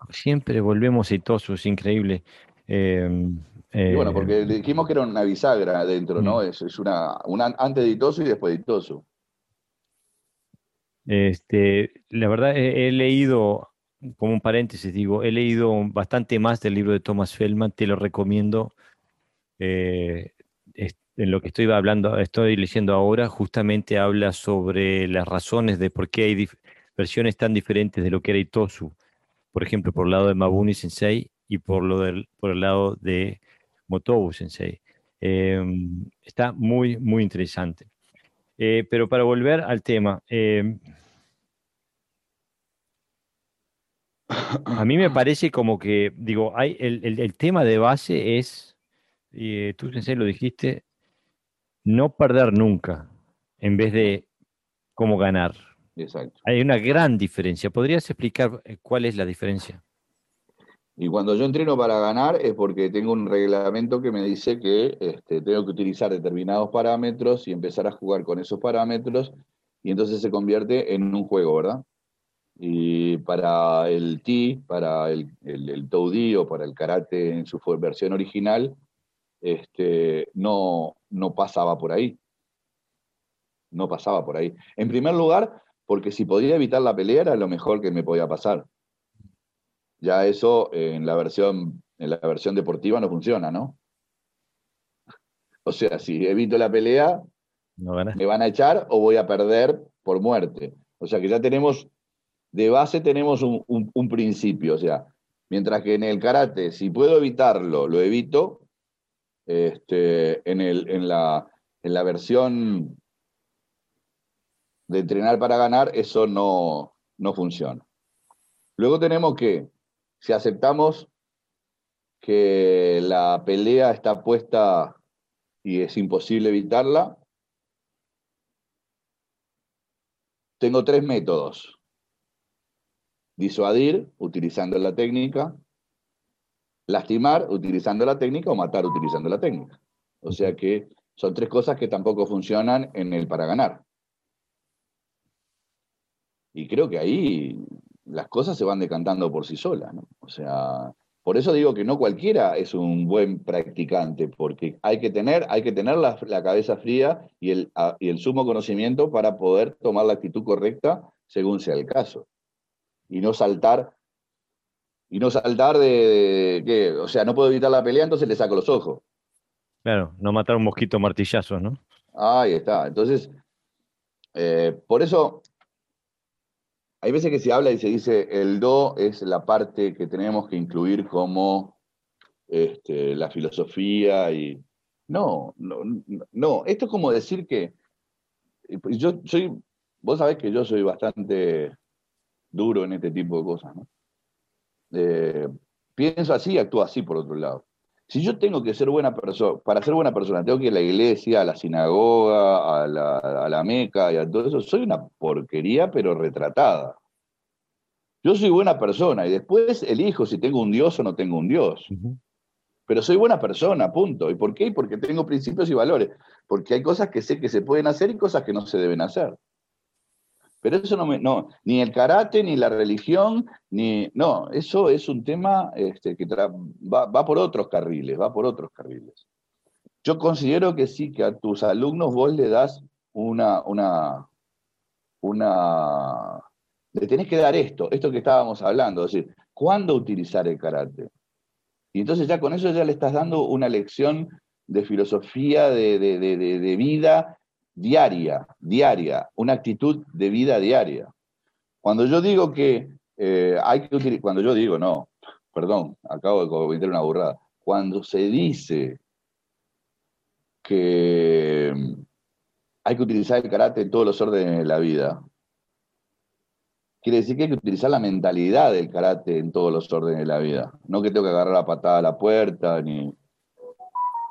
siempre volvemos exitosos, es increíble. Em, bueno, eh, porque dijimos que era una bisagra dentro, ¿no? Mm. Es, es una, antes de Itosu y después de Itosu. Este, la verdad, he, leído, como un paréntesis, digo, he leído bastante más del libro de Thomas Feldman, te lo recomiendo. Eh, en lo que estoy hablando, estoy leyendo ahora, justamente habla sobre las razones de por qué hay versiones tan diferentes de lo que era Itosu por ejemplo, por el lado de Mabuni Sensei y por, lo del, por el lado de Motobu Sensei. Em, está muy, muy interesante. Eh, pero para volver al tema, em, a mí me parece como que, digo, hay, el, tema de base es, y tú Sensei lo dijiste, no perder nunca, en vez de cómo ganar. Exacto. Hay una gran diferencia. ¿Podrías explicar eh, cuál es la diferencia? Y cuando yo entreno para ganar es porque tengo un reglamento que me dice que este, tengo que utilizar determinados parámetros y empezar a jugar con esos parámetros y entonces se convierte en un juego, ¿verdad? Y para el Ti, para el, el, el o para el karate en su versión original, este, no, no pasaba por ahí. No pasaba por ahí. En primer lugar, porque si podía evitar la pelea era lo mejor que me podía pasar. Ya eso en la versión, en la versión deportiva no funciona, ¿no? O sea, si evito la pelea, me van a echar o voy a perder por muerte. O sea que ya tenemos, de base tenemos un, principio. O sea, mientras que en el karate, si puedo evitarlo, lo evito, este, en, la, en la versión de entrenar para ganar, eso no, no funciona. Luego tenemos que, si aceptamos que la pelea está puesta y es imposible evitarla, tengo tres métodos. Disuadir, utilizando la técnica, lastimar, utilizando la técnica, o matar, utilizando la técnica. O sea que son tres cosas que tampoco funcionan en el para ganar. Y creo que ahí las cosas se van decantando por sí solas, ¿no? O sea, por eso digo que no cualquiera es un buen practicante, porque hay que tener, hay que tener la, cabeza fría y el, y el, sumo conocimiento para poder tomar la actitud correcta según sea el caso. Y no saltar, y no saltar de, que, o sea, no puedo evitar la pelea, entonces le saco los ojos. Claro, no matar un mosquito martillazo, ¿no? Ahí está. Entonces, eh, por eso hay veces que se habla y se dice el do es la parte que tenemos que incluir como este, la filosofía y no, no, no, esto es como decir que yo soy, vos sabés que yo soy bastante duro en este tipo de cosas, ¿no? Eh, pienso así y actúo así por otro lado. Si yo tengo que ser buena persona, para ser buena persona, tengo que ir a la iglesia, a la sinagoga, a la, a la Meca y a todo eso, soy una porquería, pero retratada. Yo soy buena persona y después elijo si tengo un Dios o no tengo un Dios. Pero soy buena persona, punto. ¿Y por qué? Porque tengo principios y valores. Porque hay cosas que sé que se pueden hacer y cosas que no se deben hacer. Pero eso no me. No, ni el karate, ni la religión, ni. No, eso es un tema este, que va, por otros carriles, va por otros carriles. Yo considero que sí, que a tus alumnos vos le das una. una, una le tenés que dar esto, esto que estábamos hablando, es decir, ¿cuándo utilizar el karate? Y entonces ya con eso ya le estás dando una lección de filosofía, de, vida diaria, diaria, una actitud de vida diaria. Cuando yo digo que eh, hay que utilizar, cuando yo digo, no, perdón, acabo de cometer una burrada, cuando se dice que hay que utilizar el karate en todos los órdenes de la vida, quiere decir que hay que utilizar la mentalidad del karate en todos los órdenes de la vida. No que tengo que agarrar la patada a la puerta, ni.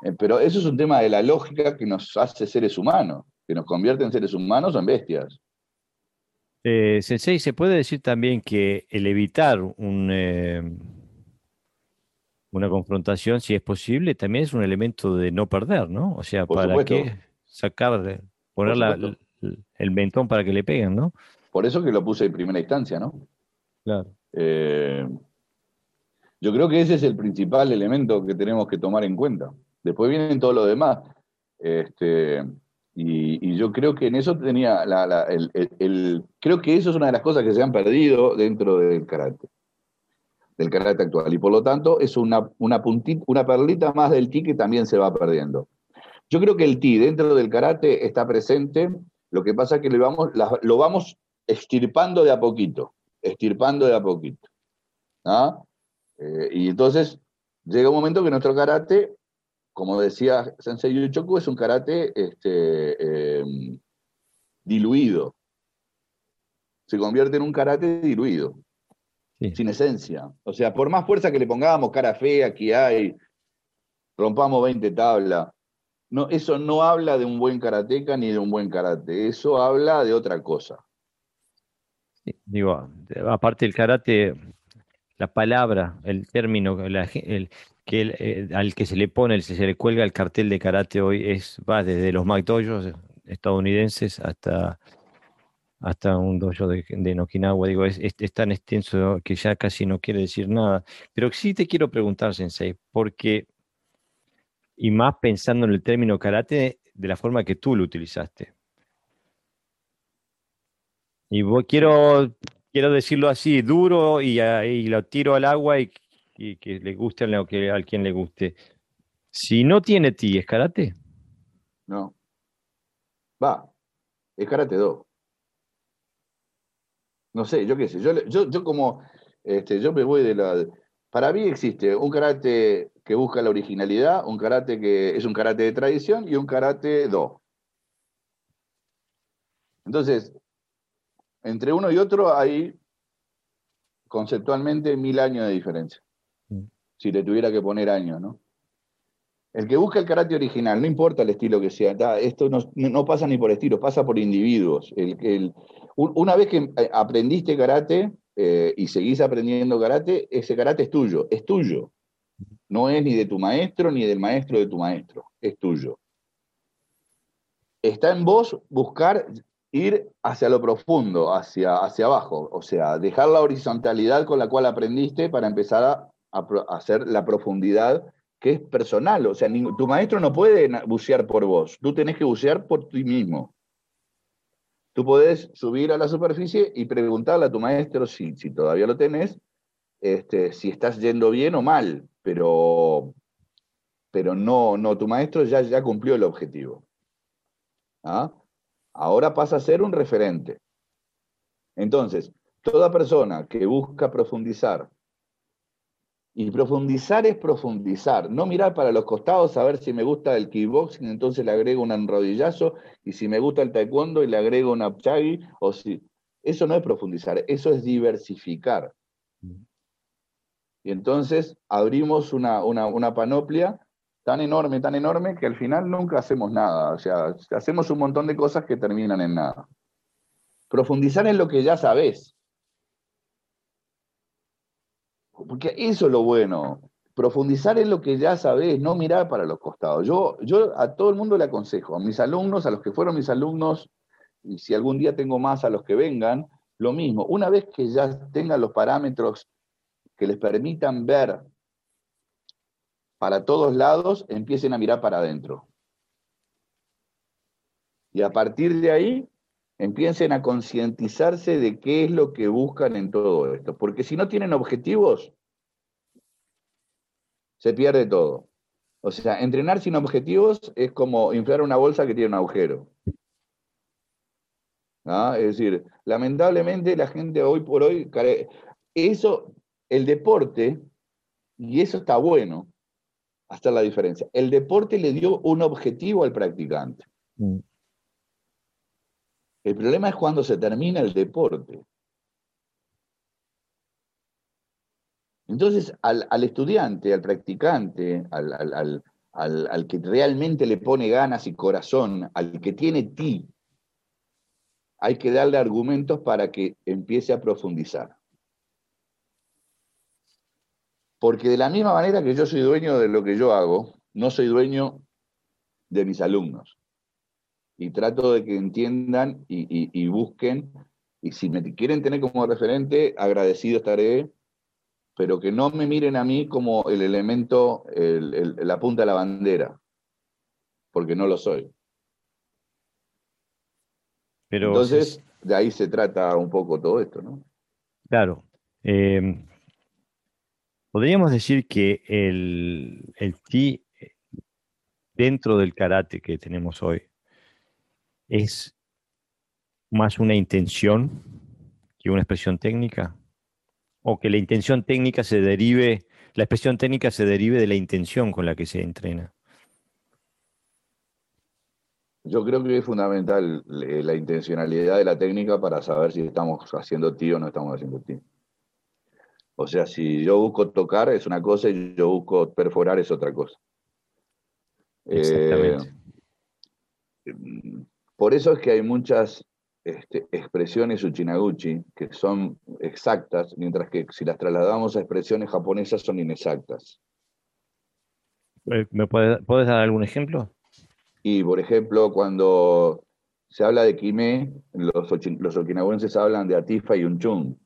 Eh, pero eso es un tema de la lógica que nos hace seres humanos, que nos convierte en seres humanos o en bestias. Eh, sensei, se puede decir también que el evitar un, eh, una confrontación, si es posible, también es un elemento de no perder, ¿no? O sea, para qué sacar, poner el mentón para que le peguen, ¿no? Por eso que lo puse en primera instancia, ¿no? Claro. Eh, yo creo que ese es el principal elemento que tenemos que tomar en cuenta. Después vienen todos los demás. Este, y, yo creo que en eso tenía el, Creo que eso es una de las cosas que se han perdido dentro del karate. Del karate actual. Y por lo tanto, es una, una, puntita, una perlita más del ti que también se va perdiendo. Yo creo que el ti dentro del karate está presente. Lo que pasa es que lo vamos, estirpando de a poquito, estirpando de a poquito. ¿ah? Eh, y entonces llega un momento que nuestro karate, como decía Sensei Yuchoku, es un karate este, em, diluido. Se convierte en un karate diluido, sin esencia. O sea, por más fuerza que le pongamos, cara fea que hay, rompamos 20 tablas, no, eso no habla de un buen karateca ni de un buen karate, eso habla de otra cosa digo, aparte del karate, la palabra, el término, el, que eh, al que se le pone, se le cuelga el cartel de karate hoy es va desde los McDojos estadounidenses hasta hasta un dojo de, de Okinawa. Digo, es, es, tan extenso que ya casi no quiere decir nada. Pero sí te quiero preguntar, Sensei, porque, y más pensando en el término karate de la forma que tú lo utilizaste. Y quiero, quiero decirlo así, duro y, y lo tiro al agua y, que le guste a, que, a quien le guste. Si no tiene ti, ¿es karate? No. Va, es karate do. No sé, yo qué sé. Yo, yo, yo como, este, yo me voy de la... Para mí existe un karate que busca la originalidad, un karate que es un karate de tradición y un karate do. Entonces, entre uno y otro hay conceptualmente mil años de diferencia. Si le tuviera que poner años, ¿no? El que busca el karate original, no importa el estilo que sea, esto no, pasa ni por estilo, pasa por individuos. una vez que eh, aprendiste karate eh, y seguís aprendiendo karate, ese karate es tuyo, es tuyo. No es ni de tu maestro ni del maestro de tu maestro, es tuyo. Está en vos buscar ir hacia lo profundo, hacia, hacia abajo, o sea, dejar la horizontalidad con la cual aprendiste para empezar a, hacer la profundidad que es personal, o sea, tu maestro no puede bucear por vos, tú tenés que bucear por ti mismo. Tú podés subir a la superficie y preguntarle a tu maestro si, si todavía lo tenés, este, si estás yendo bien o mal, pero, pero no, no, tu maestro ya, ya cumplió el objetivo. ¿Ah? ahora pasa a ser un referente. Entonces, toda persona que busca profundizar, y profundizar es profundizar, no mirar para los costados a ver si me gusta el kickboxing, entonces le agrego un enrodillazo, y si me gusta el taekwondo y le agrego una chagi, o si... Eso no es profundizar, eso es diversificar. Y entonces abrimos una, una, una panoplia tan enorme, tan enorme, que al final nunca hacemos nada. O sea, hacemos un montón de cosas que terminan en nada. Profundizar en lo que ya sabes. Porque eso es lo bueno. Profundizar en lo que ya sabes, no mirar para los costados. Yo, yo a todo el mundo le aconsejo, a mis alumnos, a los que fueron mis alumnos, y si algún día tengo más a los que vengan, lo mismo. Una vez que ya tengan los parámetros que les permitan ver para todos lados, empiecen a mirar para adentro. Y a partir de ahí, empiecen a concientizarse de qué es lo que buscan en todo esto. Porque si no tienen objetivos, se pierde todo. O sea, entrenar sin objetivos es como inflar una bolsa que tiene un agujero. Es decir, lamentablemente la gente hoy por hoy, eso, el deporte, y eso está bueno, hasta la diferencia. El deporte le dio un objetivo al practicante. Mm. El problema es cuando se termina el deporte. Entonces, al, estudiante, al practicante, al, al, que realmente le pone ganas y corazón, al que tiene ti, hay que darle argumentos para que empiece a profundizar. Porque de la misma manera que yo soy dueño de lo que yo hago, no soy dueño de mis alumnos. Y trato de que entiendan y, busquen, y si me quieren tener como referente, agradecido estaré, pero que no me miren a mí como el elemento, la punta de la bandera, porque no lo soy. Pero, Entonces, de ahí se trata un poco todo esto, ¿no? Claro. Eh, Podríamos decir que el, el ti dentro del karate que tenemos hoy es más una intención que una expresión técnica o que la intención técnica se derive, la expresión técnica se derive de la intención con la que se entrena. Yo creo que es fundamental eh, la intencionalidad de la técnica para saber si estamos haciendo ti o no estamos haciendo ti. O sea, si yo busco tocar es una cosa y yo busco perforar es otra cosa. Exactamente. Eh, por eso es que hay muchas este, expresiones uchinaguchi que son exactas, mientras que si las trasladamos a expresiones japonesas son inexactas. Eh, ¿Me puedes, dar algún ejemplo? Y, por ejemplo, cuando se habla de Quimé, los, los okinawenses hablan de Atifa y Unchun,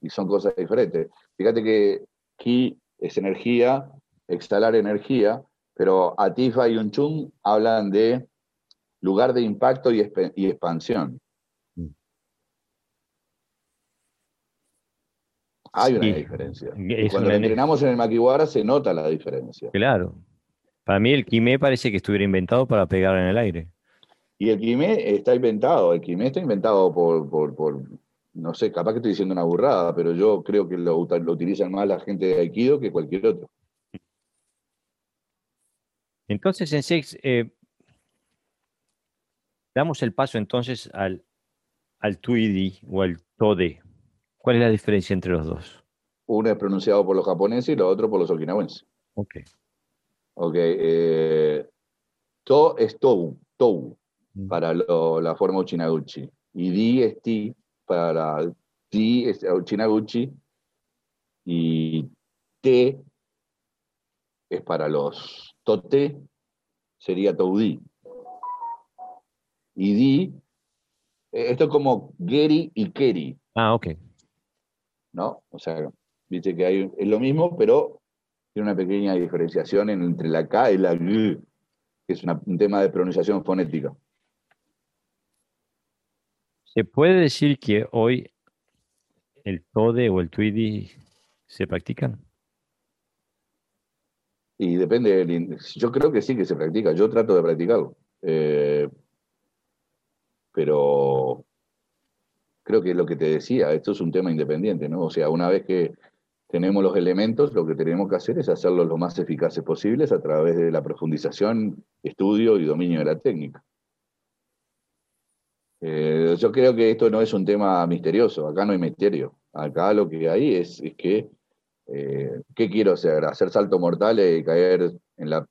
y son cosas diferentes. Fíjate que Ki es energía, exhalar energía, pero Atifa y Unchun hablan de lugar de impacto y, expansión. Mm. Hay una diferencia. Cuando entrenamos en el Makiwara se nota la diferencia. Claro. Para mí el Quimé parece que estuviera inventado para pegar en el aire. Y el quimé está inventado, el quimé está inventado por, por, no sé, capaz que estoy diciendo una burrada, pero yo creo que lo, utilizan más la gente de Aikido que cualquier otro. Entonces, en sex, eh, damos el paso entonces al, al Tuidi o al Tode. ¿Cuál es la diferencia entre los dos? Uno es pronunciado por los japoneses y lo otro por los okinawenses. Ok. Ok. Eh, to es Tou, Tou. Mm. para la forma Uchinaguchi. Y Di es Ti para Ti es Uchinaguchi. Y Te es para los Tote, sería Toudi. Y Di, eh, esto es como Geri y Keri. Ah, ok. ¿No? O sea, viste que hay, es lo mismo, pero tiene una pequeña diferenciación entre la K y la G, que es un tema de pronunciación fonética. ¿Se puede decir que hoy el TODE o el TWIDI se practican? Y depende, yo creo que sí que se practica, yo trato de practicarlo. Eh, pero creo que es lo que te decía, esto es un tema independiente, ¿no? O sea, una vez que tenemos los elementos, lo que tenemos que hacer es hacerlos lo más eficaces posibles a través de la profundización, estudio y dominio de la técnica. Eh, yo creo que esto no es un tema misterioso, acá no hay misterio. Acá lo que hay es, que, eh, ¿qué quiero hacer? ¿Hacer salto mortal y caer en, la,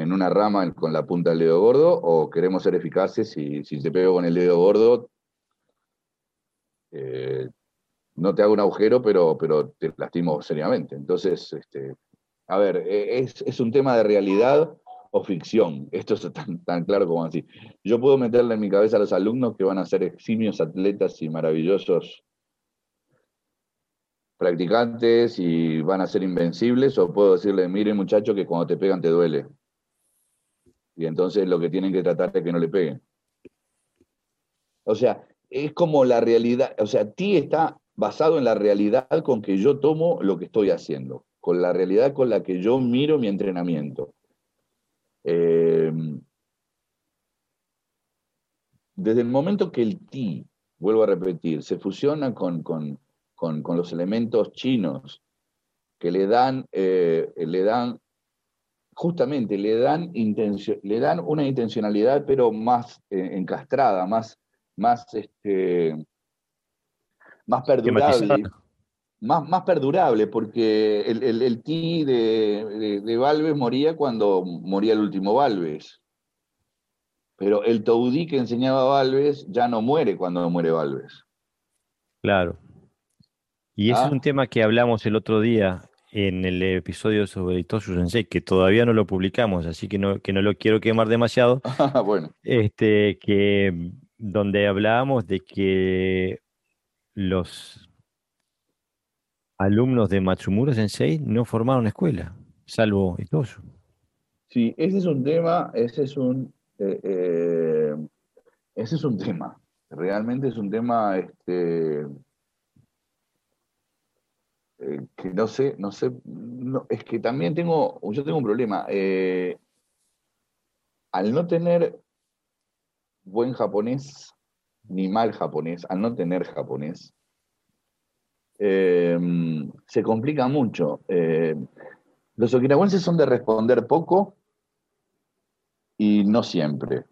en una rama con la punta del dedo gordo? ¿O queremos ser eficaces y si te pego con el dedo gordo, eh, no te hago un agujero, pero, te lastimo seriamente? Entonces, este, a ver, es, es un tema de realidad o ficción. Esto es tan, claro como así. Yo puedo meterle en mi cabeza a los alumnos que van a ser eximios atletas y maravillosos practicantes y van a ser invencibles, o puedo decirle, mire muchacho, que cuando te pegan te duele. Y entonces lo que tienen que tratar es que no le peguen. O sea, es como la realidad, o sea, ti está basado en la realidad con que yo tomo lo que estoy haciendo, con la realidad con la que yo miro mi entrenamiento. Eh, desde el momento que el ti, vuelvo a repetir, se fusiona con, con, los elementos chinos que le dan, eh, le dan justamente le dan, le dan una intencionalidad, pero más eh, encastrada, más, más, este, más perdurable más, más perdurable, porque el, el, ti de, de, Valves moría cuando moría el último Valves. Pero el Toudí que enseñaba Valves ya no muere cuando muere Valves. Claro. Y ese es ah. un tema que hablamos el otro día en el episodio sobre Itosu Sensei, que todavía no lo publicamos, así que no, que no lo quiero quemar demasiado. bueno. Este, que donde hablábamos de que los alumnos de Matsumura Sensei no formaron escuela, salvo Itosu. Sí, ese es un tema, ese es un, eh, eh, ese es un tema, realmente es un tema este, eh, que no sé, no sé, es que también tengo, yo tengo un problema. al no tener buen japonés, ni mal japonés, al no tener japonés, Em, se complica mucho. Eh, los okinawenses son de responder poco y no siempre.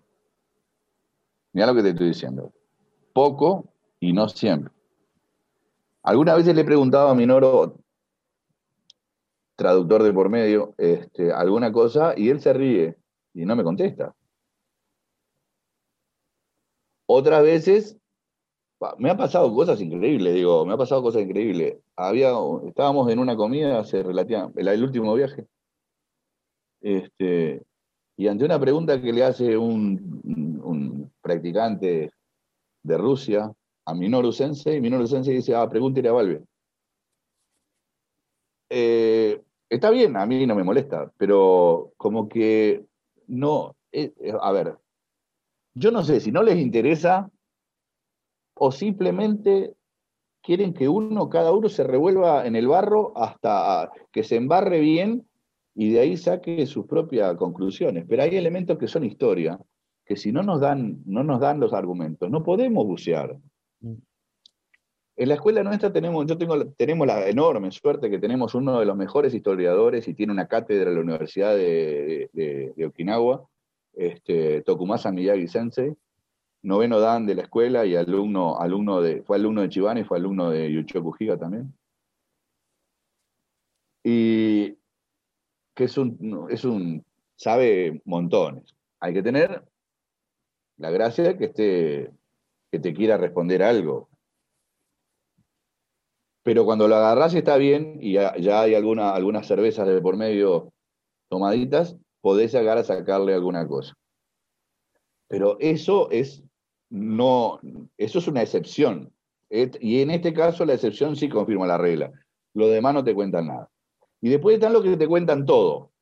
Mira lo que te estoy diciendo. Poco y no siempre. Algunas veces le he preguntado a Minoro, traductor de por medio, este, alguna cosa y él se ríe y no me contesta. Otras veces me ha pasado cosas increíbles, digo, me ha pasado cosas increíbles. Había, estábamos en una comida hace relativamente, el, último viaje, este, y ante una pregunta que le hace un, practicantes de Rusia a Minoru Sensei, y Minoru Sensei dice, ah, pregúntele a Valve. Eh, está bien, a mí no me molesta, pero como que no, eh, eh, a ver, yo no sé si no les interesa o simplemente quieren que uno, cada uno se revuelva en el barro hasta que se embarre bien y de ahí saque sus propias conclusiones. Pero hay elementos que son historia, que si no nos dan, no nos dan los argumentos, no podemos bucear. En la escuela nuestra tenemos, yo tengo, tenemos la enorme suerte que tenemos uno de los mejores historiadores y tiene una cátedra en la Universidad de, Okinawa, este, Tokumasa Miyagi Sensei, noveno dan de la escuela y alumno, alumno de, fue alumno de Chibane y fue alumno de Yuchoku Higa también. Y que es un, es un, sabe montones. Hay que tener la gracia de que, esté, que te quiera responder algo. Pero cuando lo agarras y está bien, y ya, hay alguna, algunas cervezas de por medio tomaditas, podés llegar a sacarle alguna cosa. Pero eso es no, eso es una excepción. Y en este caso la excepción sí confirma la regla. Lo demás no te cuentan nada. Y después están los que te cuentan todo.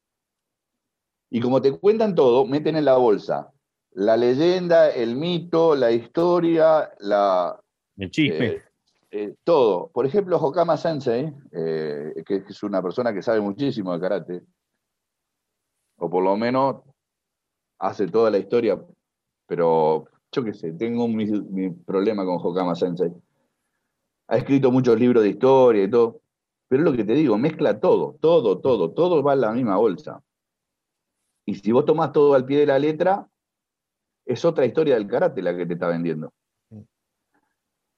Y como te cuentan todo, meten en la bolsa la leyenda, el mito, la historia, la... El chisme. Eh, eh, todo. Por ejemplo, Hokama Sensei, eh, que es una persona que sabe muchísimo de karate, o por lo menos hace toda la historia, pero yo qué sé, tengo mi, problema con Hokama Sensei. Ha escrito muchos libros de historia y todo, pero es lo que te digo, mezcla todo, todo, todo, todo va en la misma bolsa. Y si vos tomás todo al pie de la letra, es otra historia del karate la que te está vendiendo.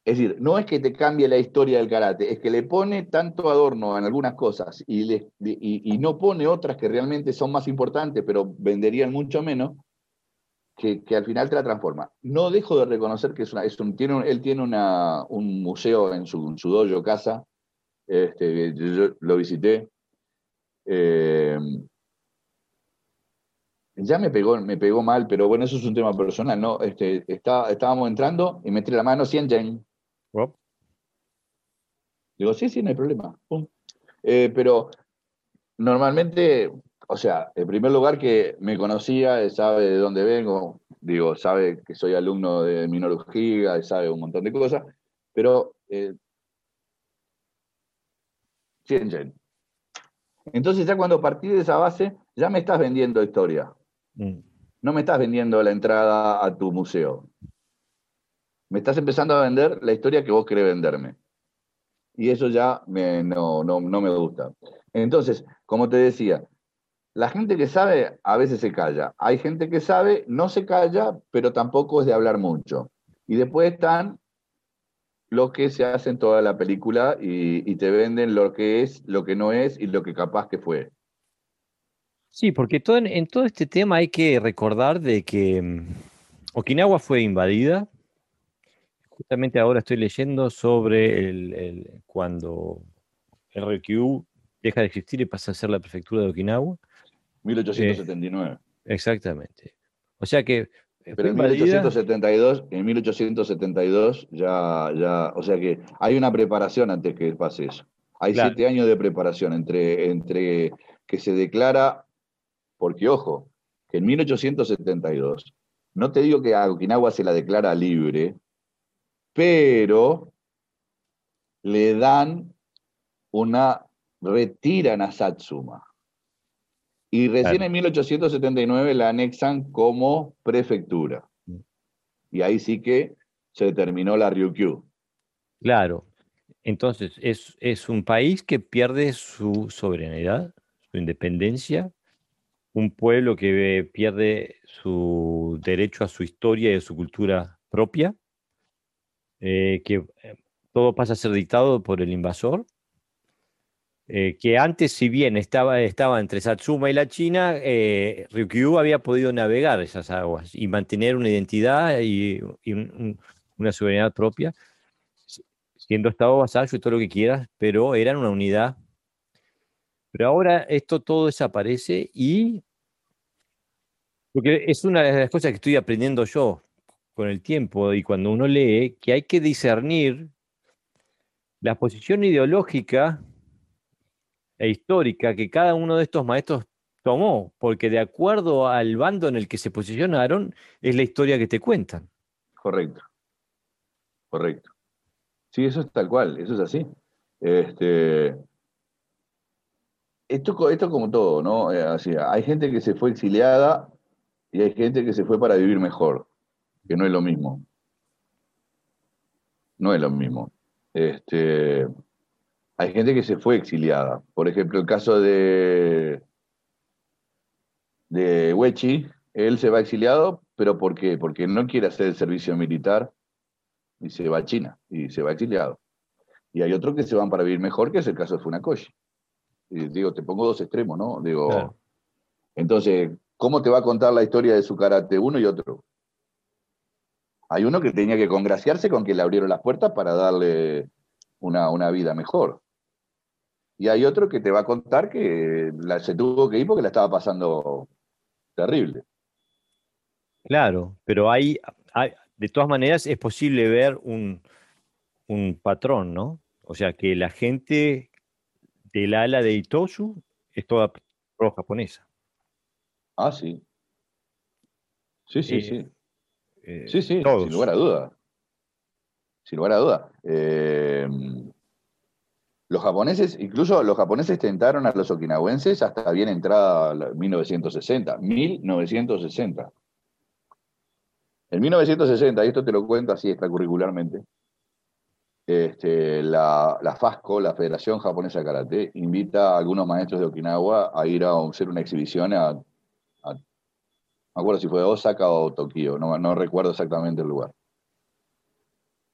Es decir, no es que te cambie la historia del karate, es que le pone tanto adorno en algunas cosas y, y, no pone otras que realmente son más importantes, pero venderían mucho menos, que, al final te la transforma. No dejo de reconocer que es una, es un, tiene, él tiene una, un museo en su, en su dojo casa, este, yo, lo visité. Eh, ya me pegó, me pegó mal, pero bueno, eso es un tema personal, ¿no? Este, está, estábamos entrando y metí la mano 100 yen. Digo, sí, sí, no hay problema. Eh, pero normalmente o sea, en primer lugar que me conocía, sabe de dónde vengo, digo, sabe que soy alumno de Minoru Giga, sabe un montón de cosas, pero eh, entonces ya cuando partí de esa base, ya me estás vendiendo historia. Mm. No me estás vendiendo la entrada a tu museo. Me estás empezando a vender la historia que vos querés venderme. Y eso ya no, no me gusta. Entonces, como te decía, la gente que sabe a veces se calla. Hay gente que sabe, no se calla, pero tampoco es de hablar mucho. Y después están los que se hacen toda la película y, te venden lo que es, lo que no es y lo que capaz que fue. Sí, porque todo, en, todo este tema hay que recordar de que mm, Okinawa fue invadida. Justamente ahora estoy leyendo sobre el, cuando RQ deja de existir y pasa a ser la prefectura de Okinawa. 1879. exactamente. O sea que. Eh, Pero en 1872, en 1872 ya, ya, o sea que hay una preparación antes que pase eso. Hay siete años de preparación entre, entre que se declara, porque ojo, que en 1872, no te digo que a Okinawa se la declara libre, pero le dan una, retiran a Satsuma. Y recién en 1879 la anexan como prefectura. Mm. Y ahí sí que se determinó la Ryukyu. Claro. Entonces, es, es un país que pierde su soberanía, su independencia, un pueblo que pierde su derecho a su historia y a su cultura propia, eh, que eh, todo pasa a ser dictado por el invasor eh, que antes, si bien estaba, estaba entre Satsuma y la China, eh, Ryukyu había podido navegar esas aguas y mantener una identidad y, una soberanía propia, siendo Estado vasallo y todo lo que quieras, pero eran una unidad. Pero ahora esto todo desaparece y porque es una de las cosas que estoy aprendiendo yo con el tiempo y cuando uno lee que hay que discernir la posición ideológica e histórica que cada uno de estos maestros tomó, porque de acuerdo al bando en el que se posicionaron, es la historia que te cuentan. Correcto. Correcto. Sí, eso es tal cual, eso es así. Este, esto, esto como todo, ¿no? Eh, hay gente que se fue exiliada y hay gente que se fue para vivir mejor, que no es lo mismo. No es lo mismo. Este, hay gente que se fue exiliada. Por ejemplo, el caso de, de Wechi, él se va exiliado, pero ¿por qué? Porque no quiere hacer el servicio militar y se va a China y se va exiliado. Y hay otros que se van para vivir mejor, que es el caso de Funakoshi. Y digo, te pongo dos extremos, ¿no? Digo, entonces, ¿cómo te va a contar la historia de su karate uno y otro? Hay uno que tenía que congraciarse con que le abrieron las puertas para darle una, una vida mejor. Y hay otro que te va a contar que se tuvo que ir porque la estaba pasando terrible. Claro, pero hay, de todas maneras es posible ver un, un, patrón, ¿no? O sea, que la gente del ala de Itosu es toda pro japonesa. Ah, sí. Sí, sí, eh, sí. Eh, sí, sí, sin lugar a duda. Sin lugar a duda. Eh, los japoneses, incluso los japoneses tentaron a los okinawenses hasta bien entrada 1960. 1960. En 1960, y esto te lo cuento así extracurricularmente, este, la, la, FASCO, la Federación Japonesa de Karate, invita a algunos maestros de Okinawa a ir a hacer una exhibición a, no me acuerdo si fue Osaka o Tokio, no, no recuerdo exactamente el lugar.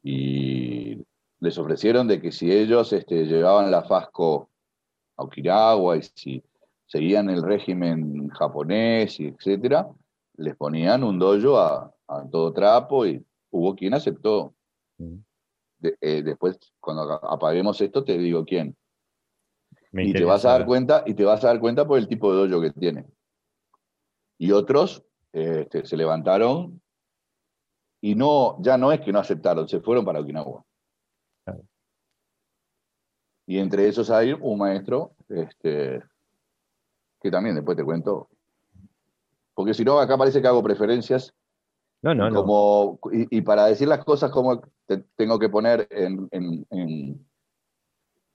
Y les ofrecieron de que si ellos este, llevaban la FASCO a Okinawa y si seguían el régimen japonés y etcétera, les ponían un dojo a, todo trapo y hubo quien aceptó. Mm. Eh, después, cuando apaguemos esto, te digo quién. y te vas a dar cuenta, y te vas a dar cuenta por el tipo de dojo que tiene. Y otros este, se levantaron y no, ya no es que no aceptaron, se fueron para Okinawa. Y entre esos hay un maestro, este, que también después te cuento, porque si no, acá parece que hago preferencias. No, no, como, no. Y, para decir las cosas como tengo que poner en, en, en,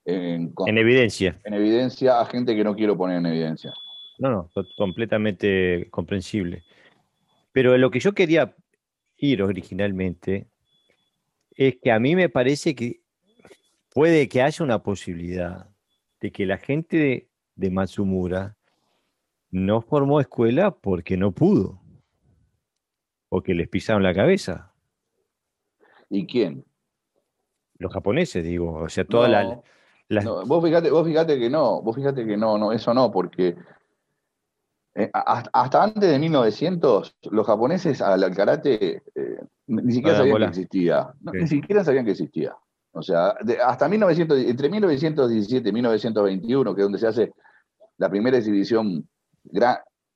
en, evidencia. En evidencia a gente que no quiero poner en evidencia. No, no, completamente comprensible. Pero lo que yo quería ir originalmente es que a mí me parece que puede que haya una posibilidad de que la gente de, de Matsumura no formó escuela porque no pudo, porque les pisaron la cabeza. ¿Y quién? Los japoneses, digo, o sea, toda la, vos, fíjate, vos fíjate que no, vos fíjate que no, no, eso no, porque eh, hasta antes de 1900 los japoneses al karate eh, ni siquiera sabían que existía, ni siquiera sabían que existía. O sea, hasta 1900, entre 1917 y 1921, que es donde se hace la primera exhibición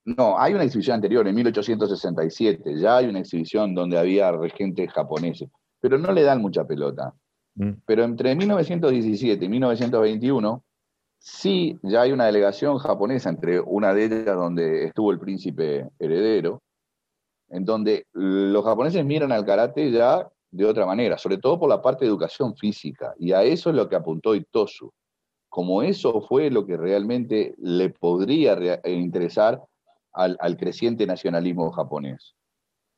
no, hay una exhibición anterior, en 1867, ya hay una exhibición donde había regentes japoneses, pero no le dan mucha pelota. Mm. Pero entre 1917 y 1921, sí, ya hay una delegación japonesa, entre una de ellas donde estuvo el príncipe heredero, en donde los japoneses miran al karate ya de otra manera, sobre todo por la parte de educación física, y a eso es lo que apuntó Itosu como eso fue lo que realmente le podría interesar al, creciente nacionalismo japonés,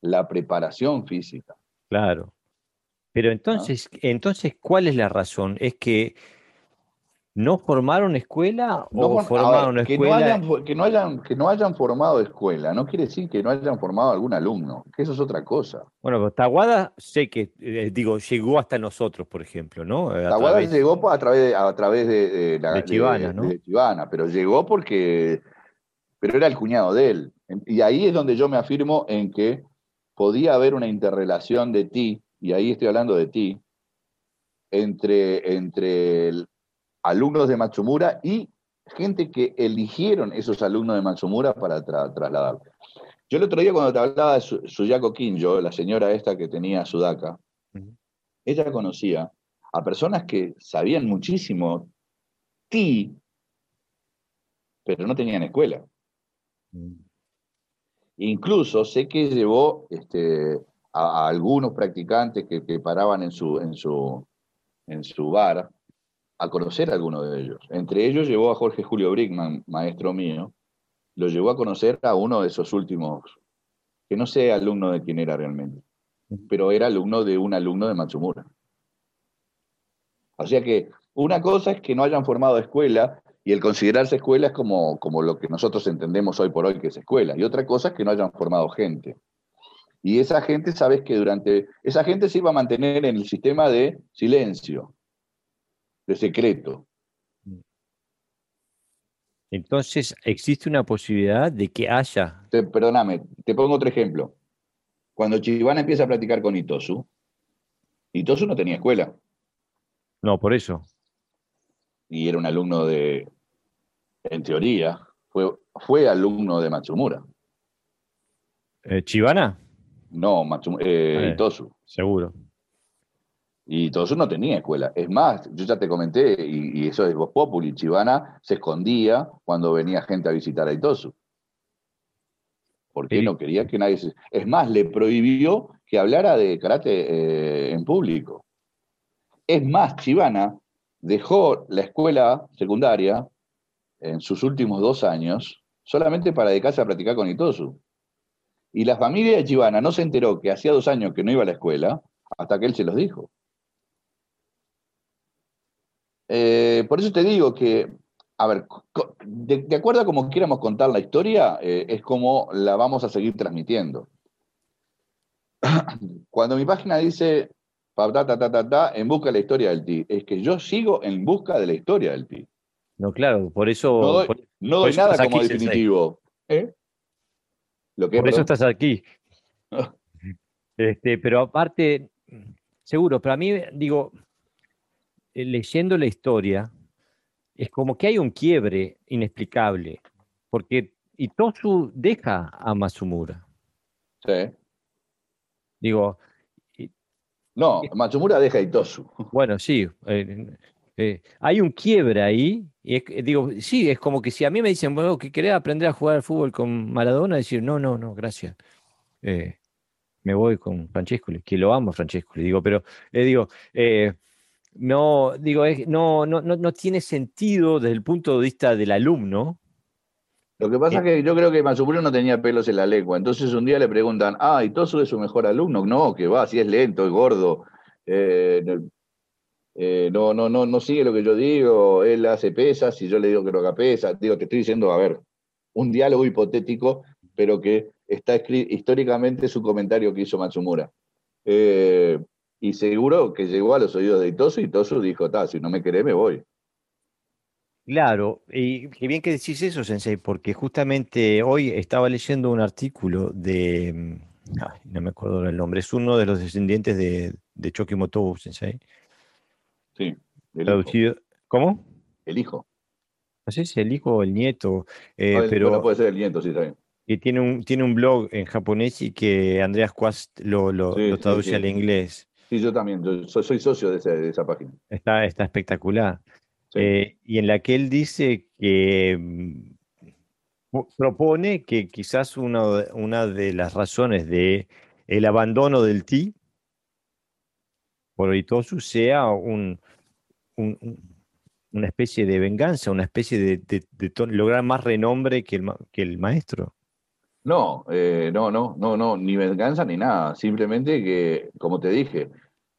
la preparación física. Claro. Pero entonces, entonces, ¿cuál es la razón? ¿Es que no formaron escuela o formaron escuela? que, no hayan, que no hayan formado escuela, no quiere decir que no hayan formado algún alumno, que eso es otra cosa. Bueno, pero Taguada sé que, eh, digo, llegó hasta nosotros, por ejemplo, ¿no? Taguada llegó a través de, a través de, la, Chivana, ¿no? de Chivana, pero llegó porque, pero era el cuñado de él. Y ahí es donde yo me afirmo en que podía haber una interrelación de ti, y ahí estoy hablando de ti, entre, entre alumnos de Matsumura y gente que eligieron esos alumnos de Matsumura para trasladar. Yo el otro día cuando te hablaba de Suyako Kinjo, la señora esta que tenía Sudaka, ella conocía a personas que sabían muchísimo ti, pero no tenían escuela. Incluso sé que llevó este, a, algunos practicantes que, paraban en su, en, su, en su bar a conocer a algunos de ellos. Entre ellos llevó a Jorge Julio Brickman, maestro mío, lo llevó a conocer a uno de esos últimos, que no sé alumno de quién era realmente, pero era alumno de un alumno de Matsumura. O sea que una cosa es que no hayan formado escuela y el considerarse escuela es como, como lo que nosotros entendemos hoy por hoy que es escuela. Y otra cosa es que no hayan formado gente. Y esa gente, sabes que durante, esa gente se iba a mantener en el sistema de silencio, de secreto. Entonces, ¿existe una posibilidad de que haya? perdóname, te pongo otro ejemplo. Cuando Chivana empieza a platicar con Itosu, Itosu no tenía escuela. No, por eso. Y era un alumno de, en teoría, fue, fue alumno de Matsumura. Eh, ¿Chivana? No, Matsumura, eh, Itosu. Seguro. Y Itosu no tenía escuela. Es más, yo ya te comenté, y, eso es Voz Populi, Chivana se escondía cuando venía gente a visitar a Itosu. Porque no quería que nadie se... Es más, le prohibió que hablara de karate eh, en público. Es más, Chivana dejó la escuela secundaria en sus últimos dos años solamente para dedicarse a practicar con Itosu. Y la familia de Chivana no se enteró que hacía dos años que no iba a la escuela hasta que él se los dijo. Eh, por eso te digo que, a ver, de, acuerdo a cómo quieramos contar la historia, eh, es como la vamos a seguir transmitiendo. Cuando mi página dice en busca de la historia del TI. Es que yo sigo en busca de la historia del TI. No, claro, por eso. No doy, nada como definitivo. ¿Eh? por eso estás aquí. este, pero aparte, seguro, para mí, digo, eh, leyendo la historia, es como que hay un quiebre inexplicable, porque Itosu deja a Masumura. Sí. Digo, no, Matsumura deja a Itosu. Bueno, sí. Eh, eh, hay un quiebre ahí. Y digo, sí, es como que si a mí me dicen, bueno, que querés aprender a jugar al fútbol con Maradona, decir, no, no, no, gracias. Eh, me voy con Francesco, que lo amo Francesco, le digo, pero digo, no, digo, no, no, no, no tiene sentido desde el punto de vista del alumno lo que pasa es que yo creo que Matsumura no tenía pelos en la lengua. Entonces un día le preguntan, ah, ¿y Tosu es su mejor alumno? No, que va, si es lento, es gordo. Eh, eh, no, no, no, no sigue lo que yo digo, él hace pesas y yo le digo que no haga pesas. Digo, te estoy diciendo, a ver, un diálogo hipotético, pero que está escrito históricamente su comentario que hizo Matsumura. Eh, y seguro que llegó a los oídos de Itosu y Itosu dijo, si no me querés me voy. Claro, y qué bien que decís eso, Sensei, porque justamente hoy estaba leyendo un artículo de, mm, no me acuerdo el nombre, es uno de los descendientes de, de Chokimoto Sensei. Sí. Traducido, ¿Cómo? El hijo. No sé si el hijo o el nieto, eh, pero... puede ser el nieto, sí, está Y tiene un, tiene un blog en japonés y que Andreas Quast lo, lo, traduce al inglés. Sí, yo también, soy, soy socio de, de esa página. Está, está espectacular. Eh, y en la que él dice que mm, propone que quizás una, una de las razones de el abandono del TI por Itosu sea un, una especie de venganza, una especie de, lograr más renombre que el, que el maestro. No, eh, no, no, no, no, ni venganza ni nada. Simplemente que, como te dije,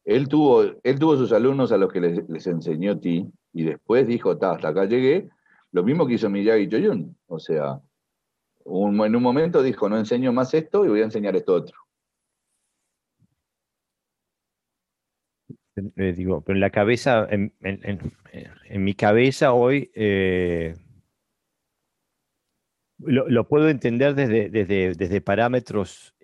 él tuvo, él tuvo sus alumnos a los que les, les enseñó Ti, y después dijo, hasta acá llegué, lo mismo que hizo Miyagi Choyun. O sea, en un momento dijo, no enseño más esto y voy a enseñar esto otro. Eh, digo, pero en la cabeza, en, mi cabeza hoy, eh, lo, puedo entender desde, desde, desde parámetros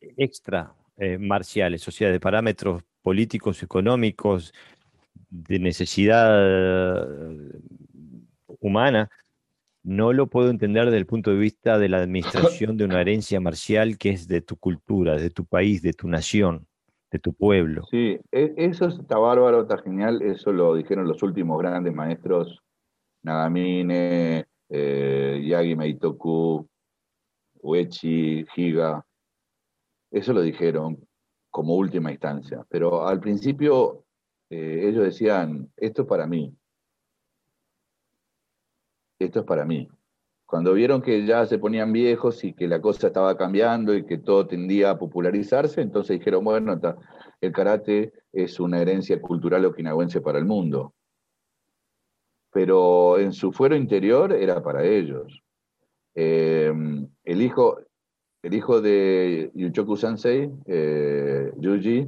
extra eh, marciales, o sea, de parámetros políticos, económicos, de necesidad humana, no lo puedo entender desde el punto de vista de la administración de una herencia marcial que es de tu cultura, de tu país, de tu nación, de tu pueblo. Sí, e, eso está bárbaro, está genial. Eso lo dijeron los últimos grandes maestros, Nagamine, eh, Yagi Meitoku, Uechi, Higa. Eso lo dijeron como última instancia. Pero al principio eh, ellos decían, esto es para mí. Esto es para mí. Cuando vieron que ya se ponían viejos y que la cosa estaba cambiando y que todo tendía a popularizarse, entonces dijeron, bueno, el karate es una herencia cultural okinawense para el mundo. Pero en su fuero interior era para ellos. Eh, el hijo, el hijo de Yuchoku Sensei, eh, Yuji,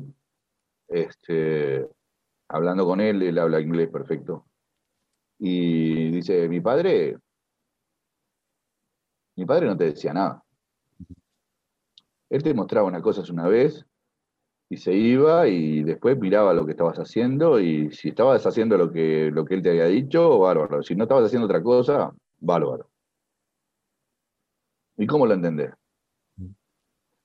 este, hablando con él, él habla inglés perfecto. Y dice, mi padre, mi padre no te decía nada. Él te mostraba una cosa una vez y se iba y después miraba lo que estabas haciendo y si estabas haciendo lo que, lo que él te había dicho, bárbaro. Si no estabas haciendo otra cosa, bárbaro. ¿Y cómo lo entendés?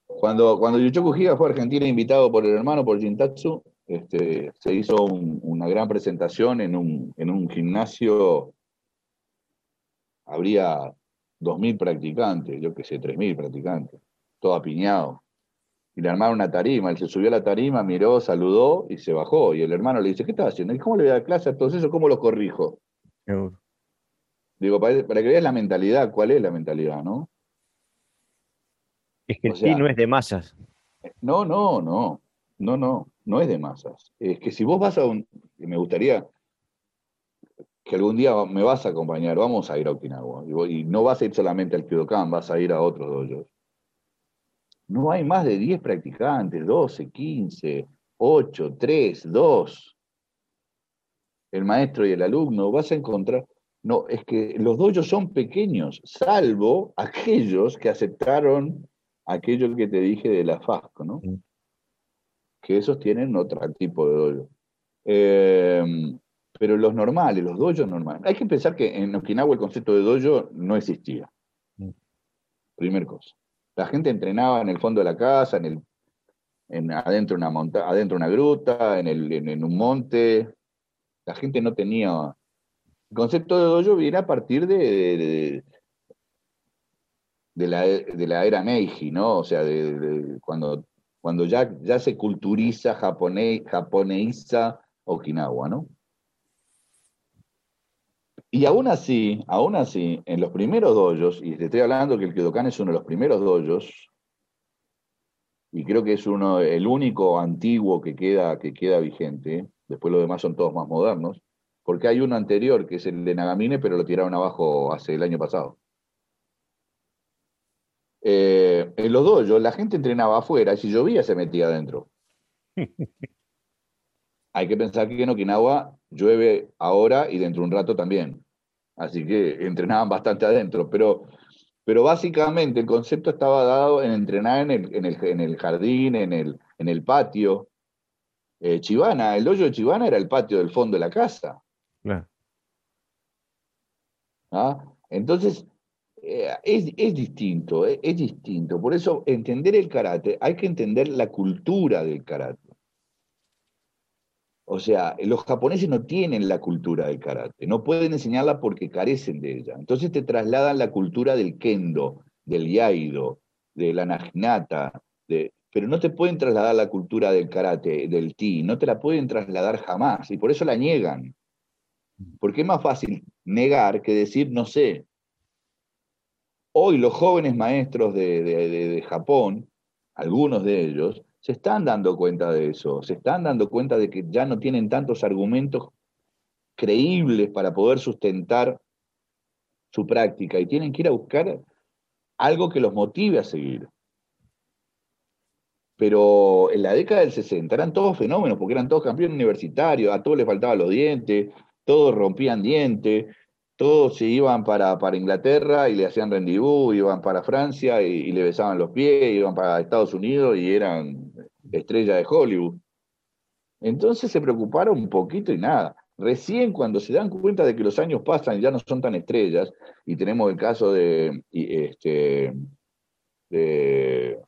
Cuando, cuando Yuchoku Higa fue a Argentina invitado por el hermano, por Jintatsu, este, se hizo una gran presentación en un, en un gimnasio. Habría 2.000 practicantes, yo qué sé, 3.000 practicantes, todo apiñado. Y le armaron una tarima, él se subió a la tarima, miró, saludó y se bajó. Y el hermano le dice, ¿qué estás haciendo? ¿Y cómo le voy a dar clase a todos eso? ¿Cómo lo corrijo? Digo, para, para que veas la mentalidad, ¿cuál es la mentalidad, no? Es que el sí no es de masas. No, no, no, no, no, no es de masas. Es que si vos vas a un, me gustaría que algún día me vas a acompañar, vamos a ir a Okinawa, y, no vas a ir solamente al Kyodokan, vas a ir a otros dojos. No hay más de 10 practicantes, 12, 15, 8, 3, 2. El maestro y el alumno, vas a encontrar... No, es que los dojos son pequeños, salvo aquellos que aceptaron aquello que te dije de la FASCO, ¿no? Mm. Que esos tienen otro tipo de dojo. Eh, pero los normales, los dojos normales. Hay que pensar que en Okinawa el concepto de dojo no existía. Mm. Primer cosa. La gente entrenaba en el fondo de la casa, en el, en, adentro, de una monta adentro una gruta, en, el, en, un monte. La gente no tenía... El concepto de dojo viene a partir de de la, de la era Meiji, ¿no? O sea, de, cuando, cuando ya, ya se culturiza, japonés, japoneiza Okinawa, ¿no? Y aún así, aún así, en los primeros dojos, y te estoy hablando que el Kyodokan es uno de los primeros dojos, y creo que es uno, el único antiguo que queda, que queda vigente, después los demás son todos más modernos, porque hay uno anterior que es el de Nagamine, pero lo tiraron abajo hace el año pasado. Eh, en los dojos la gente entrenaba afuera y si llovía se metía adentro. Hay que pensar que en Okinawa llueve ahora y dentro de un rato también. Así que entrenaban bastante adentro. Pero, pero básicamente el concepto estaba dado en entrenar en el, en el, en el jardín, en el, en el patio. Eh, Chivana, el dojo de Chivana era el patio del fondo de la casa. ¿Ah? Entonces, eh, es, distinto, eh, es, distinto. Por eso, entender el karate, hay que entender la cultura del karate. O sea, los japoneses no tienen la cultura del karate, no pueden enseñarla porque carecen de ella. Entonces te trasladan la cultura del kendo, del yaido, de la naginata, de, pero no te pueden trasladar la cultura del karate, del ti, no te la pueden trasladar jamás, y por eso la niegan. Porque es más fácil negar que decir no sé, Hoy los jóvenes maestros de, Japón, algunos de ellos, se están dando cuenta de eso, se están dando cuenta de que ya no tienen tantos argumentos creíbles para poder sustentar su práctica y tienen que ir a buscar algo que los motive a seguir. Pero en la década del 60 eran todos fenómenos, porque eran todos campeones universitarios, a todos les faltaban los dientes, todos rompían dientes, todos se iban para, para Inglaterra y le hacían rendezvous, iban para Francia y, le besaban los pies, iban para Estados Unidos y eran estrellas de Hollywood. Entonces se preocuparon un poquito y nada. Recién cuando se dan cuenta de que los años pasan y ya no son tan estrellas, y tenemos el caso de, este, de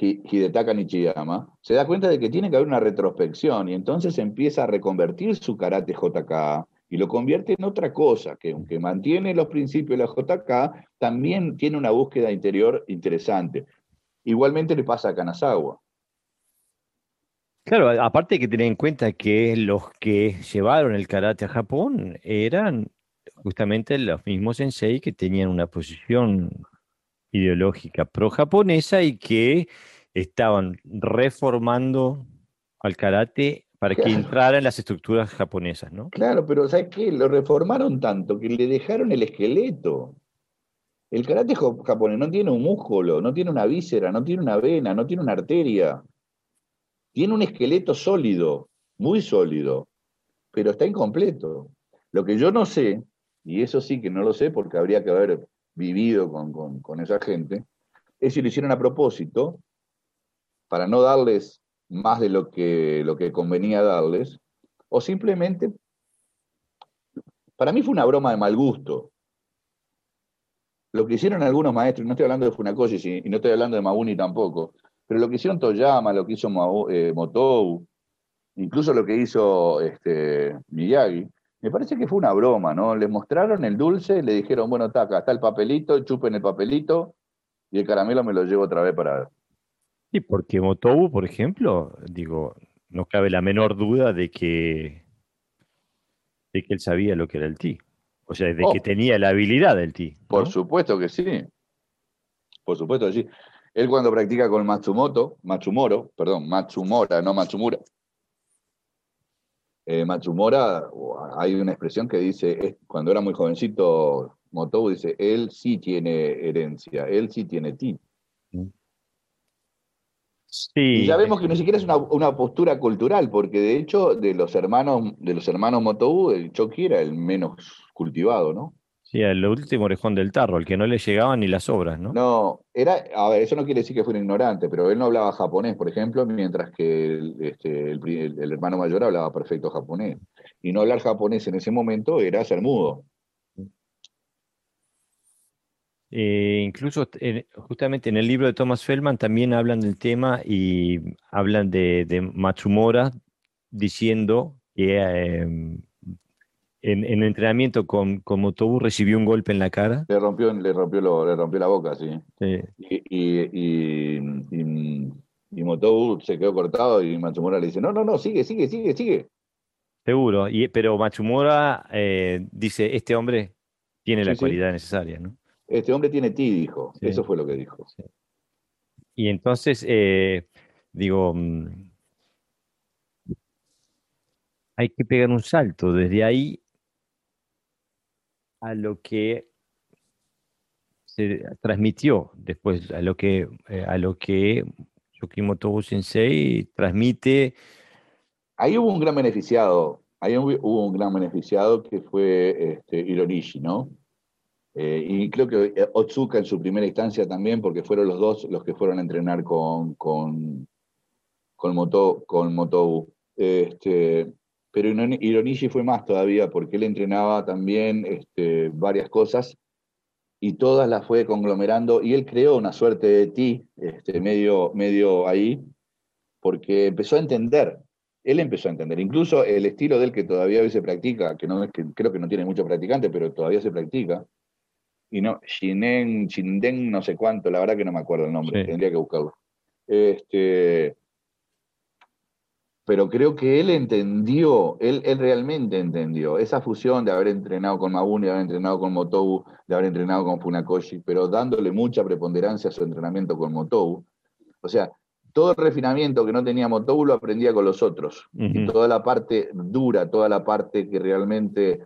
Hidetaka Nichiyama, se da cuenta de que tiene que haber una retrospección y entonces empieza a reconvertir su karate JK y lo convierte en otra cosa, que aunque mantiene los principios de la JK, también tiene una búsqueda interior interesante. Igualmente le pasa a Kanazawa. Claro, aparte hay que tener en cuenta que los que llevaron el karate a Japón eran justamente los mismos sensei que tenían una posición ideológica pro-japonesa y que estaban reformando al karate para que entrara en las estructuras japonesas, ¿no? Claro, pero ¿sabes qué? Lo reformaron tanto que le dejaron el esqueleto. El karate japonés no tiene un músculo, no tiene una víscera, no tiene una vena, no tiene una arteria. Tiene un esqueleto sólido, muy sólido, pero está incompleto. Lo que yo no sé, y eso sí que no lo sé porque habría que haber vivido con, esa gente, es si lo hicieron a propósito para no darles más de lo que, lo que convenía darles, o simplemente, para mí fue una broma de mal gusto. Lo que hicieron algunos maestros, no estoy hablando de Funakoshi y no estoy hablando de Mabuni tampoco, pero lo que hicieron Toyama, lo que hizo eh, Motou, incluso lo que hizo este, Miyagi, me parece que fue una broma, ¿no? Les mostraron el dulce, le dijeron, bueno, acá está el papelito, chupen el papelito y el caramelo me lo llevo otra vez para... Sí, porque Motobu, por ejemplo, digo, no cabe la menor duda de que, de que él sabía lo que era el ti. O sea, de que oh. tenía la habilidad del ti. Por supuesto que sí. Por supuesto que sí. Él cuando practica con Matsumoto, Matsumoro, perdón, Matsumora, no Matsumura, eh, Matsumora, hay una expresión que dice, cuando era muy jovencito, Motobu dice, él sí tiene herencia, él sí tiene ti. Sí. Y ya vemos que ni siquiera es una, postura cultural, porque de hecho de los hermanos, de los hermanos Motobu, el Choki era el menos cultivado, ¿no? Sí, el último orejón del tarro, el que no le llegaban ni las obras, ¿no? No, era, a ver, eso no quiere decir que fuera ignorante, pero él no hablaba japonés, por ejemplo, mientras que el, este, el, hermano mayor hablaba perfecto japonés. Y no hablar japonés en ese momento era ser mudo. Eh, incluso justamente en el libro de Thomas Feldman también hablan del tema y hablan de, de Matsumora diciendo que em, en, en entrenamiento con, con Motobu recibió un golpe en la cara. Le rompió, le rompió, le rompió la boca, sí. Y, y, y, Motobu se quedó cortado y Matsumura le dice, no, no, no, sigue, sigue, sigue, sigue. Seguro, y, pero Matsumura eh, dice, este hombre tiene la cualidad necesaria, ¿no? Este hombre tiene ti, dijo. Eso fue lo que dijo. Y entonces, eh, digo, mm, hay que pegar un salto desde ahí a lo que se transmitió después, a lo que, eh, a lo que Yukimoto Sensei transmite. Ahí hubo un gran beneficiado, ahí hubo un gran beneficiado que fue este, ¿no? Eh, y creo que eh, Otsuka en su primera instancia también, porque fueron los dos los que fueron a entrenar con, con, con, Moto, con Motobu. Este, pero Ironishi fue más todavía porque él entrenaba también este, varias cosas y todas las fue conglomerando y él creó una suerte de ti este, medio, medio ahí porque empezó a entender, él empezó a entender, incluso el estilo de él que todavía hoy se practica, que, no, que creo que no tiene muchos practicantes, pero todavía se practica, y no, Shinen, Shinden, no sé cuánto, la verdad que no me acuerdo el nombre, tendría que buscarlo. Este, pero creo que él entendió, él, él, realmente entendió esa fusión de haber entrenado con Mabuni, de haber entrenado con Motobu, de haber entrenado con Funakoshi, pero dándole mucha preponderancia a su entrenamiento con Motobu. O sea, todo el refinamiento que no tenía Motobu lo aprendía con los otros. Y toda la parte dura, toda la parte que realmente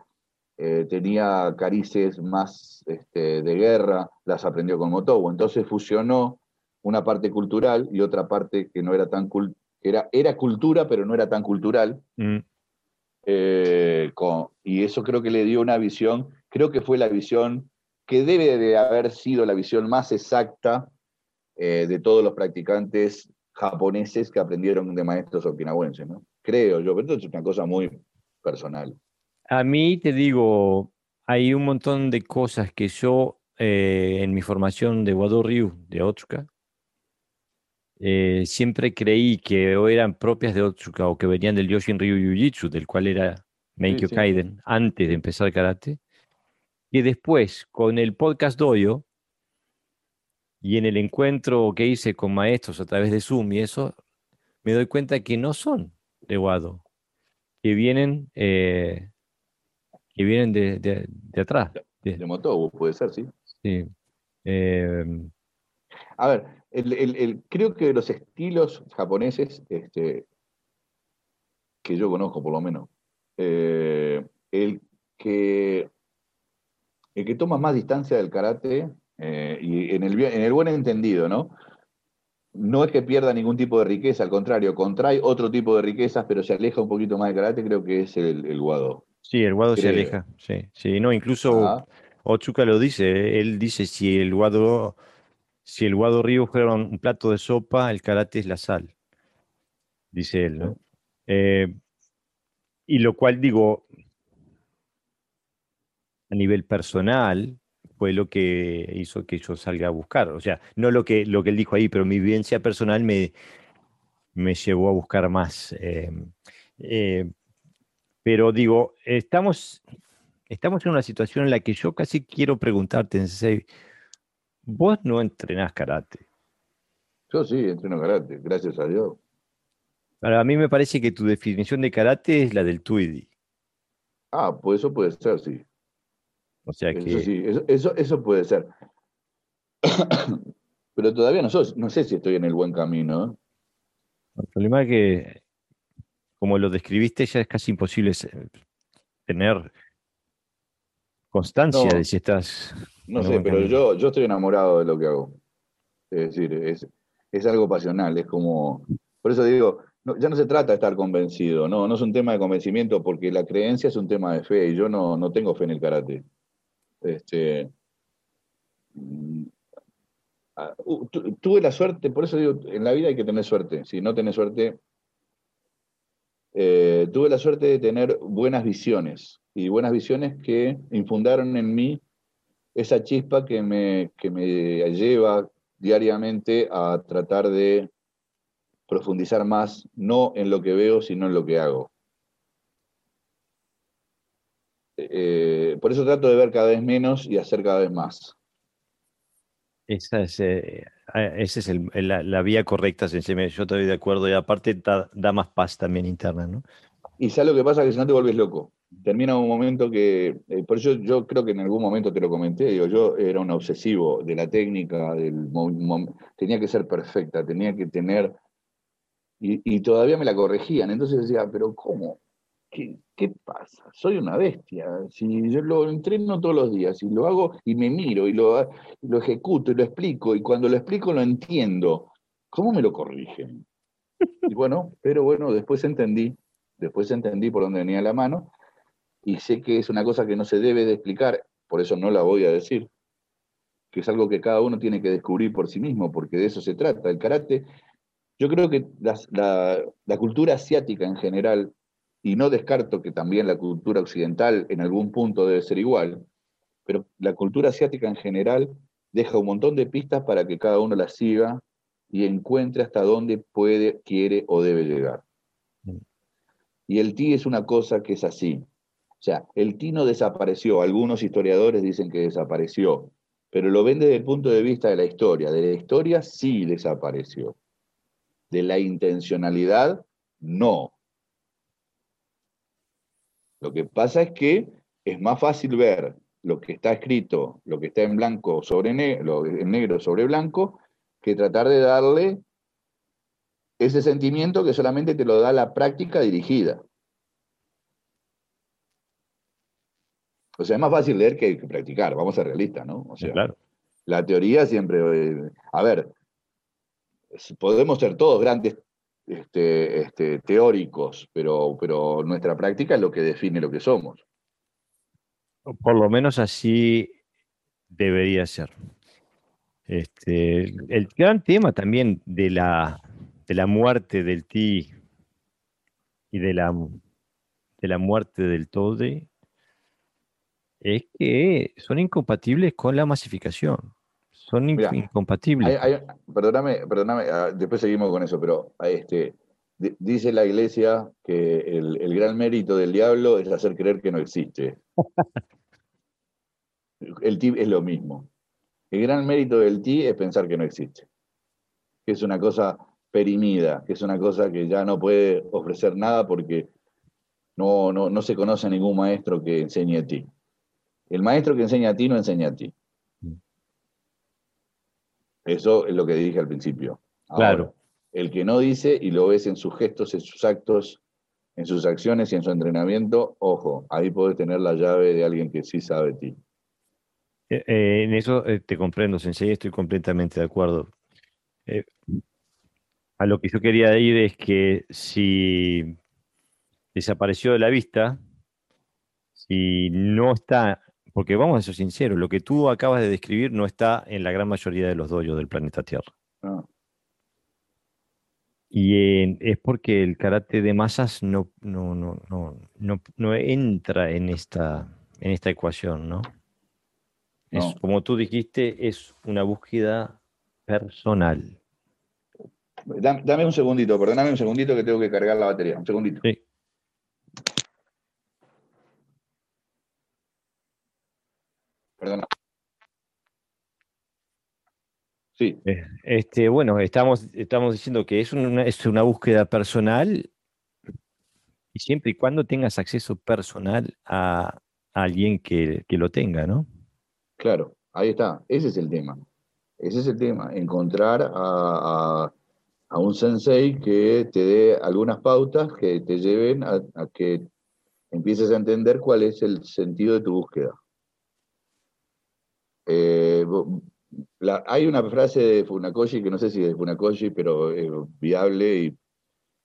eh, tenía carices más este, de guerra, las aprendió con Motobu. Entonces fusionó una parte cultural y otra parte que no era tan era, era cultura, pero no era tan cultural. Mm. Eh, y eso creo que le dio una visión, creo que fue la visión que debe de haber sido la visión más exacta eh, de todos los practicantes japoneses que aprendieron de maestros okinawenses. ¿no? creo yo, pero esto es una cosa muy personal. A mí te digo, hay un montón de cosas que yo eh, en mi formación de Wado Ryu, de Otsuka, eh, siempre creí que o eran propias de Otsuka o que venían del Yoshin Ryu Jiu-Jitsu, del cual era Meikyo Kaiden, antes de empezar karate. Y después, con el podcast Doyo, y en el encuentro que hice con maestros a través de Zoom y eso, me doy cuenta que no son de Wado, que vienen, eh, que vienen de, de, atrás. De, de puede ser, sí. Sí. Em, a ver, el, creo que los estilos japoneses, este, que yo conozco por lo menos, eh, el, que, el que toma más distancia del karate, eh, y en el, en el buen entendido, ¿no? No es que pierda ningún tipo de riqueza, al contrario, contrae otro tipo de riquezas, pero se aleja un poquito más del karate, creo que es el, el Wado. Sí, el Wado se aleja, sí, sí, no, incluso Otsuka lo dice, él dice si el Wado, si el Wado Río fuera un plato de sopa, el karate es la sal, dice él, ¿no? Eh, y lo cual digo, a nivel personal, fue lo que hizo que yo salga a buscar. O sea, no lo que, lo que él dijo ahí, pero mi vivencia personal me, me llevó a buscar más. Eh, eh, pero digo, estamos, estamos en una situación en la que yo casi quiero preguntarte, vos no entrenás karate. Yo sí, entreno karate, gracias a Dios. Para mí me parece que tu definición de karate es la del Tweedy. Ah, pues eso puede ser, sí. O sea que... Eso sí, eso, eso, puede ser. Pero todavía no, no sé si estoy en el buen camino. ¿eh? El problema es que, como lo describiste, ya es casi imposible tener constancia de si estás... No sé, pero yo, yo estoy enamorado de lo que hago. Es decir, es, es algo pasional, es como... Por eso digo, ya no se trata de estar convencido, no, no es un tema de convencimiento, porque la creencia es un tema de fe y yo no, no tengo fe en el karate. Este, mm, ah, tuve la suerte, por eso digo, en la vida hay que tener suerte. Si no tenés suerte, eh, tuve la suerte de tener buenas visiones y buenas visiones que infundaron en mí esa chispa que me, que me lleva diariamente a tratar de profundizar más, no en lo que veo, sino en lo que hago. Eh, por eso trato de ver cada vez menos y hacer cada vez más. Esa es, eh, esa es la, vía correcta, yo estoy de acuerdo, y aparte da, más paz también interna, ¿no? Y sabes lo que pasa, que si no te vuelves loco. Termina un momento que, eh, por eso yo creo que en algún momento te lo comenté, digo, yo era un obsesivo de la técnica, del tenía que ser perfecta, tenía que tener, y, y todavía me la corregían, entonces decía, pero ¿cómo? ¿Qué, pasa? Soy una bestia. Si yo lo entreno todos los días y lo hago y me miro y lo, lo ejecuto y lo explico y cuando lo explico lo entiendo, ¿cómo me lo corrigen? Y bueno, pero bueno, después entendí, después entendí por dónde venía la mano y sé que es una cosa que no se debe de explicar, por eso no la voy a decir, que es algo que cada uno tiene que descubrir por sí mismo, porque de eso se trata. El karate, yo creo que la, la cultura asiática en general y no descarto que también la cultura occidental en algún punto debe ser igual, pero la cultura asiática en general deja un montón de pistas para que cada uno la siga y encuentre hasta dónde puede, quiere o debe llegar. Y el ti es una cosa que es así. O sea, el ti no desapareció. Algunos historiadores dicen que desapareció, pero lo ven desde el punto de vista de la historia. De la historia sí desapareció. De la intencionalidad, no. Lo que pasa es que es más fácil ver lo que está escrito, lo que está en blanco sobre negro, en negro sobre blanco, que tratar de darle ese sentimiento que solamente te lo da la práctica dirigida. O sea, es más fácil leer que, practicar, vamos a ser realistas, ¿no? O sea, claro. la teoría siempre. Eh, a ver, podemos ser todos grandes este, este, teóricos, pero, pero nuestra práctica es lo que define lo que somos. Por lo menos así debería ser. Este, el gran tema también de la, de la muerte del ti y de la, de la muerte del Tode es que son incompatibles con la masificación. Son incompatibles. perdóname, perdóname, ah, después seguimos con eso, pero este, dice la iglesia que el, gran mérito del diablo es hacer creer que no existe. el ti es lo mismo. El gran mérito del ti es pensar que no existe. Que es una cosa perimida, que es una cosa que ya no puede ofrecer nada porque no, no, no se conoce a ningún maestro que enseñe a ti. El maestro que enseña a ti no enseña a ti. Eso es lo que dije al principio. claro. El que no dice y lo ves en sus gestos, en sus actos, en sus acciones y en su entrenamiento, ojo, ahí puedes tener la llave de alguien que sí sabe ti. Eh, eh, en eso eh, te comprendo, Sensei, estoy completamente de acuerdo. a lo que yo quería ir es que si desapareció de la vista, si no está porque vamos a ser sinceros, lo que tú acabas de describir no está en la gran mayoría de los doyos del planeta Tierra. Ah. Y es porque el karate de masas no, no, no, no, no, entra en esta, en esta ecuación, ¿no? Es, como tú dijiste, es una búsqueda personal. Dame, un segundito, perdóname un segundito que tengo que cargar la batería. Un segundito. Sí. Perdona. Sí. Eh, este, bueno, estamos, estamos diciendo que es una, es una búsqueda personal y siempre y cuando tengas acceso personal a, alguien que, lo tenga, ¿no? Claro, ahí está. Ese es el tema. Ese es el tema. Encontrar a, un sensei que te dé algunas pautas que te lleven a que empieces a entender cuál es el sentido de tu búsqueda. Eh, hay una frase de Funakoshi, que no sé si es de Funakoshi, pero es viable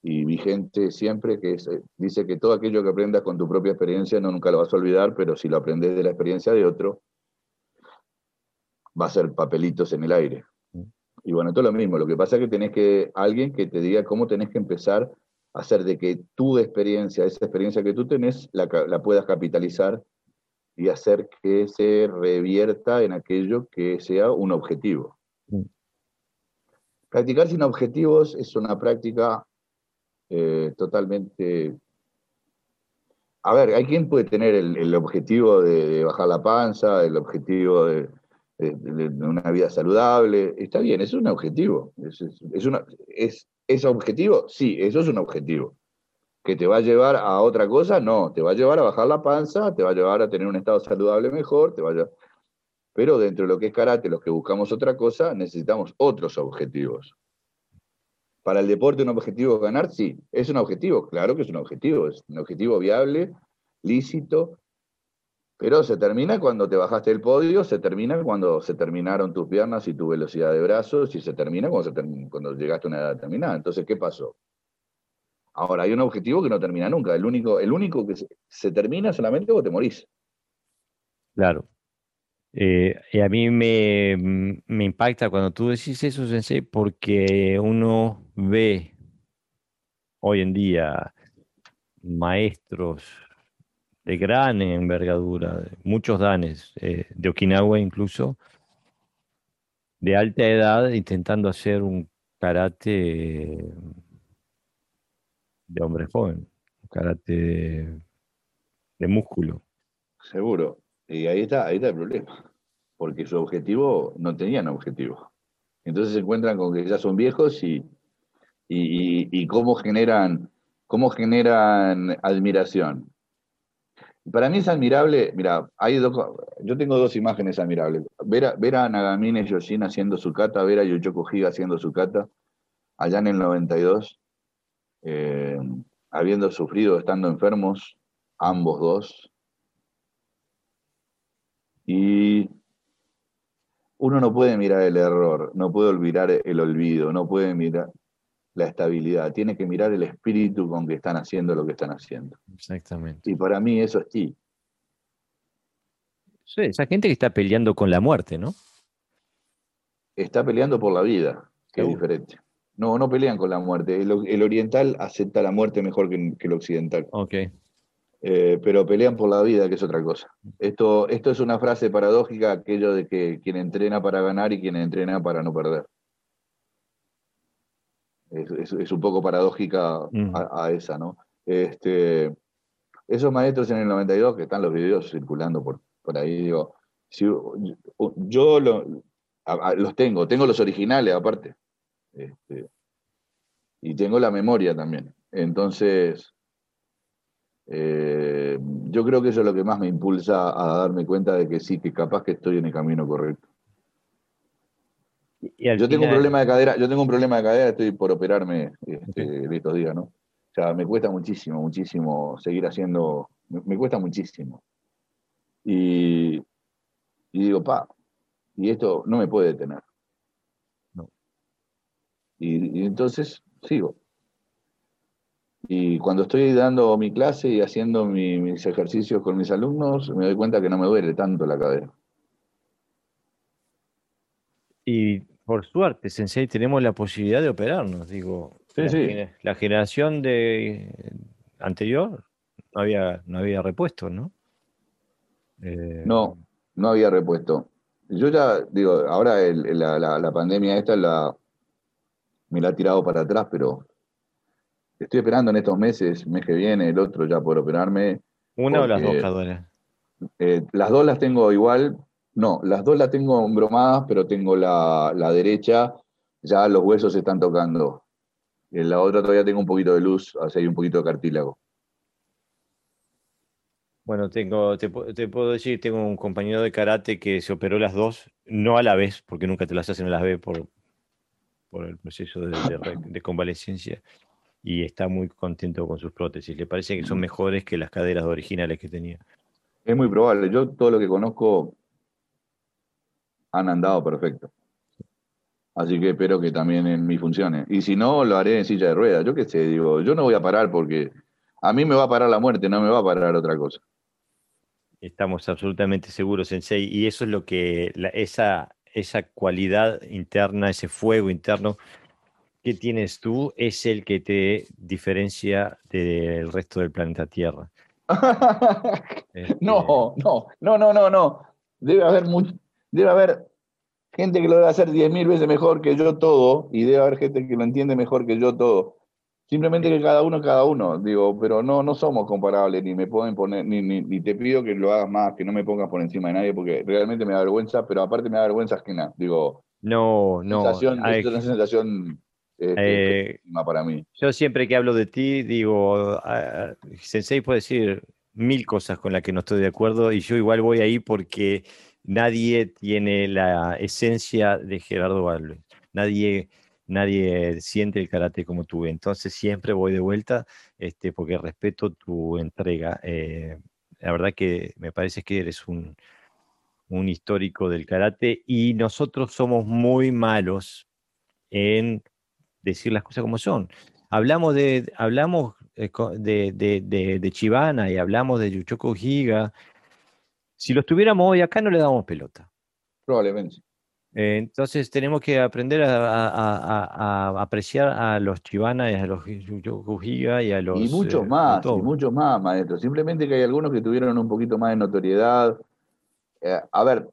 y, vigente siempre, que eh, dice que todo aquello que aprendas con tu propia experiencia no nunca lo vas a olvidar, pero si lo aprendes de la experiencia de otro, va a ser papelitos en el aire. Y bueno, esto es lo mismo, lo que pasa es que tenés que, alguien que te diga cómo tenés que empezar a hacer de que tu experiencia, esa experiencia que tú tenés, la, la puedas capitalizar y hacer que se revierta en aquello que sea un objetivo. Mm. Practicar sin objetivos es una práctica eh, totalmente... A ver, hay quien puede tener el, objetivo de, bajar la panza, el objetivo de, una vida saludable. Está bien, es un objetivo. Es, es, una, ¿Es objetivo? Sí, eso es un objetivo que te va a llevar a otra cosa, no, te va a llevar a bajar la panza, te va a llevar a tener un estado saludable mejor, te va pero dentro de lo que es karate, los que buscamos otra cosa, necesitamos otros objetivos. Para el deporte un objetivo ganar, sí, es un objetivo, claro que es un objetivo, es un objetivo viable, lícito, pero se termina cuando te bajaste del podio, se termina cuando se terminaron tus piernas y tu velocidad de brazos, y se termina cuando, cuando llegaste a una edad determinada. Entonces, ¿qué pasó? Ahora, hay un objetivo que no termina nunca. El único, el único que se, termina solamente cuando te morís. Claro. Eh, y a mí me, impacta cuando tú decís eso, Sensei, porque uno ve hoy en día maestros de gran envergadura, muchos danes, eh, de Okinawa incluso, de alta edad, intentando hacer un karate de hombre joven, un karate de, músculo. Seguro. Y ahí está, ahí está el problema. Porque su objetivo no tenían objetivo. Entonces se encuentran con que ya son viejos y, y, cómo generan, cómo generan admiración. Para mí es admirable, mira, hay dos, yo tengo dos imágenes admirables. Ver a, ver a Nagamine Yoshin haciendo su kata, ver a Yoshiko Higa haciendo su kata, allá en el 92, eh, habiendo sufrido, estando enfermos, ambos dos. Y uno no puede mirar el error, no puede olvidar el olvido, no puede mirar la estabilidad, tiene que mirar el espíritu con que están haciendo lo que están haciendo. Exactamente. Y para mí eso es ti. Sí, esa gente que está peleando con la muerte, ¿no? Está peleando por la vida, que es diferente. No, no pelean con la muerte. El, oriental acepta la muerte mejor que, el occidental. Ok. Eh, pero pelean por la vida, que es otra cosa. Esto, esto es una frase paradójica, aquello de que quien entrena para ganar y quien entrena para no perder. Es, un poco paradójica a, esa, ¿no? Este, esos maestros en el 92, que están los videos circulando por, por ahí, digo, si, yo los tengo, tengo los originales aparte. Este, y tengo la memoria también. Entonces, eh, yo creo que eso es lo que más me impulsa a darme cuenta de que sí, que capaz que estoy en el camino correcto. yo tengo un problema de cadera, yo tengo un problema de cadera, estoy por operarme este, estos días, ¿no? O sea, me cuesta muchísimo, muchísimo seguir haciendo, me, cuesta muchísimo. Y, y digo, pa, y esto no me puede detener. Y, entonces sigo. Y cuando estoy dando mi clase y haciendo mis ejercicios con mis alumnos, me doy cuenta que no me duele tanto la cadera. Y por suerte, Sensei, tenemos la posibilidad de operarnos. Digo, la, generación de anterior no había, no había repuesto, ¿no? Eh, no, no había repuesto. Yo ya, digo, ahora la, la, pandemia esta la, me la ha tirado para atrás, pero estoy esperando en estos meses, mes que viene, el otro ya por operarme. ¿Una o las dos caderas? Eh, las dos las tengo igual, no, las dos las tengo embromadas, pero tengo la, derecha, ya los huesos se están tocando. En la otra todavía tengo un poquito de luz, así hay un poquito de cartílago. Bueno, tengo, te, puedo decir, tengo un compañero de karate que se operó las dos, no a la vez, porque nunca te las hacen a la vez por, por el proceso de, convalecencia y está muy contento con sus prótesis. Le parece que son mejores que las caderas originales que tenía. Es muy probable. Yo todo lo que conozco han andado perfecto. Así que espero que también en mí funcione. Y si no, lo haré en silla de ruedas. Yo qué sé, digo, yo no voy a parar porque a mí me va a parar la muerte, no me va a parar otra cosa. Estamos absolutamente seguros, Sensei, y eso es lo que esa esa cualidad interna, ese fuego interno que tienes tú, es el que te diferencia del resto del planeta Tierra. Este no, no, no, no, no, no. Debe haber, debe haber gente que lo debe hacer 10.000 veces mejor que yo todo, y debe haber gente que lo entiende mejor que yo todo. Simplemente que cada uno, cada uno, digo, pero no, no somos comparables, ni me pueden poner, ni, ni, te pido que lo hagas más, que no me pongas por encima de nadie, porque realmente me da vergüenza, pero aparte me da vergüenza ajena, digo. No, no. es una sensación este, eh, para mí. Yo siempre que hablo de ti, digo, Sensei puede decir mil cosas con las que no estoy de acuerdo, y yo igual voy ahí porque nadie tiene la esencia de Gerardo Alves. Nadie nadie siente el karate como tú. Entonces siempre voy de vuelta este, porque respeto tu entrega. Eh, la verdad que me parece que eres un, un histórico del karate y nosotros somos muy malos en decir las cosas como son. Hablamos de, hablamos eh, de, de, de, Chivana y hablamos de Yuchoko Giga. Si los tuviéramos hoy acá no le damos pelota. Probablemente. Eh, entonces tenemos que aprender a, apreciar a los Chivana y a los Yujiga y a los... Y muchos eh, más, y muchos más, maestro. Simplemente que hay algunos que tuvieron un poquito más de notoriedad. Eh, a ver,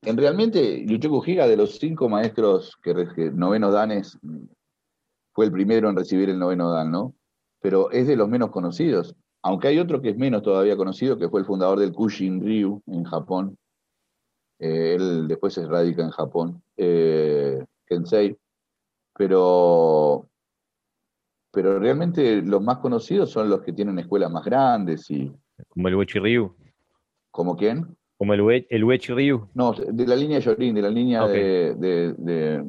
en realmente Yuchoku Giga de los cinco maestros que, que noveno danes fue el primero en recibir el noveno dan, ¿no? Pero es de los menos conocidos. Aunque hay otro que es menos todavía conocido, que fue el fundador del Kushin Ryu en Japón, eh, él después se radica en Japón, eh, Kensei, pero, pero realmente los más conocidos son los que tienen escuelas más grandes y... Como el Uechi Ryu. ¿Como quién? Como el, el Uechi Ryu. No, de la línea Shorin, de la línea de,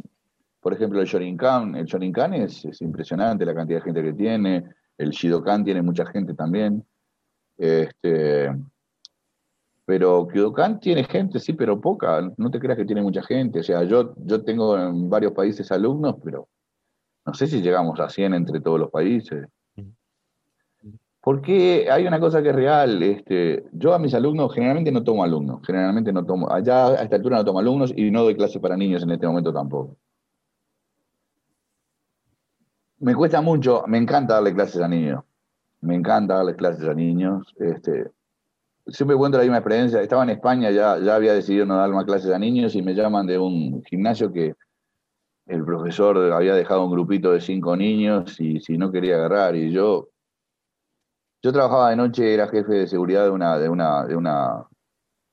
por ejemplo, el Shorinkan. El Shorinkan es, es impresionante la cantidad de gente que tiene. El Shidokan tiene mucha gente también. Este, pero Kyodokan tiene gente, sí, pero poca. No te creas que tiene mucha gente. O sea, yo, yo tengo en varios países alumnos, pero no sé si llegamos a 100 entre todos los países. Porque hay una cosa que es real. Este, yo a mis alumnos generalmente no tomo alumnos. Generalmente no tomo. Allá a esta altura no tomo alumnos y no doy clase para niños en este momento tampoco. me cuesta mucho, me encanta darle clases a niños. Me encanta darle clases a niños. Este, siempre cuento la misma experiencia. Estaba en España, ya, ya había decidido no dar más clases a niños y me llaman de un gimnasio que el profesor había dejado un grupito de cinco niños y si no quería agarrar. Y yo, yo trabajaba de noche, era jefe de seguridad de una, de una, de una,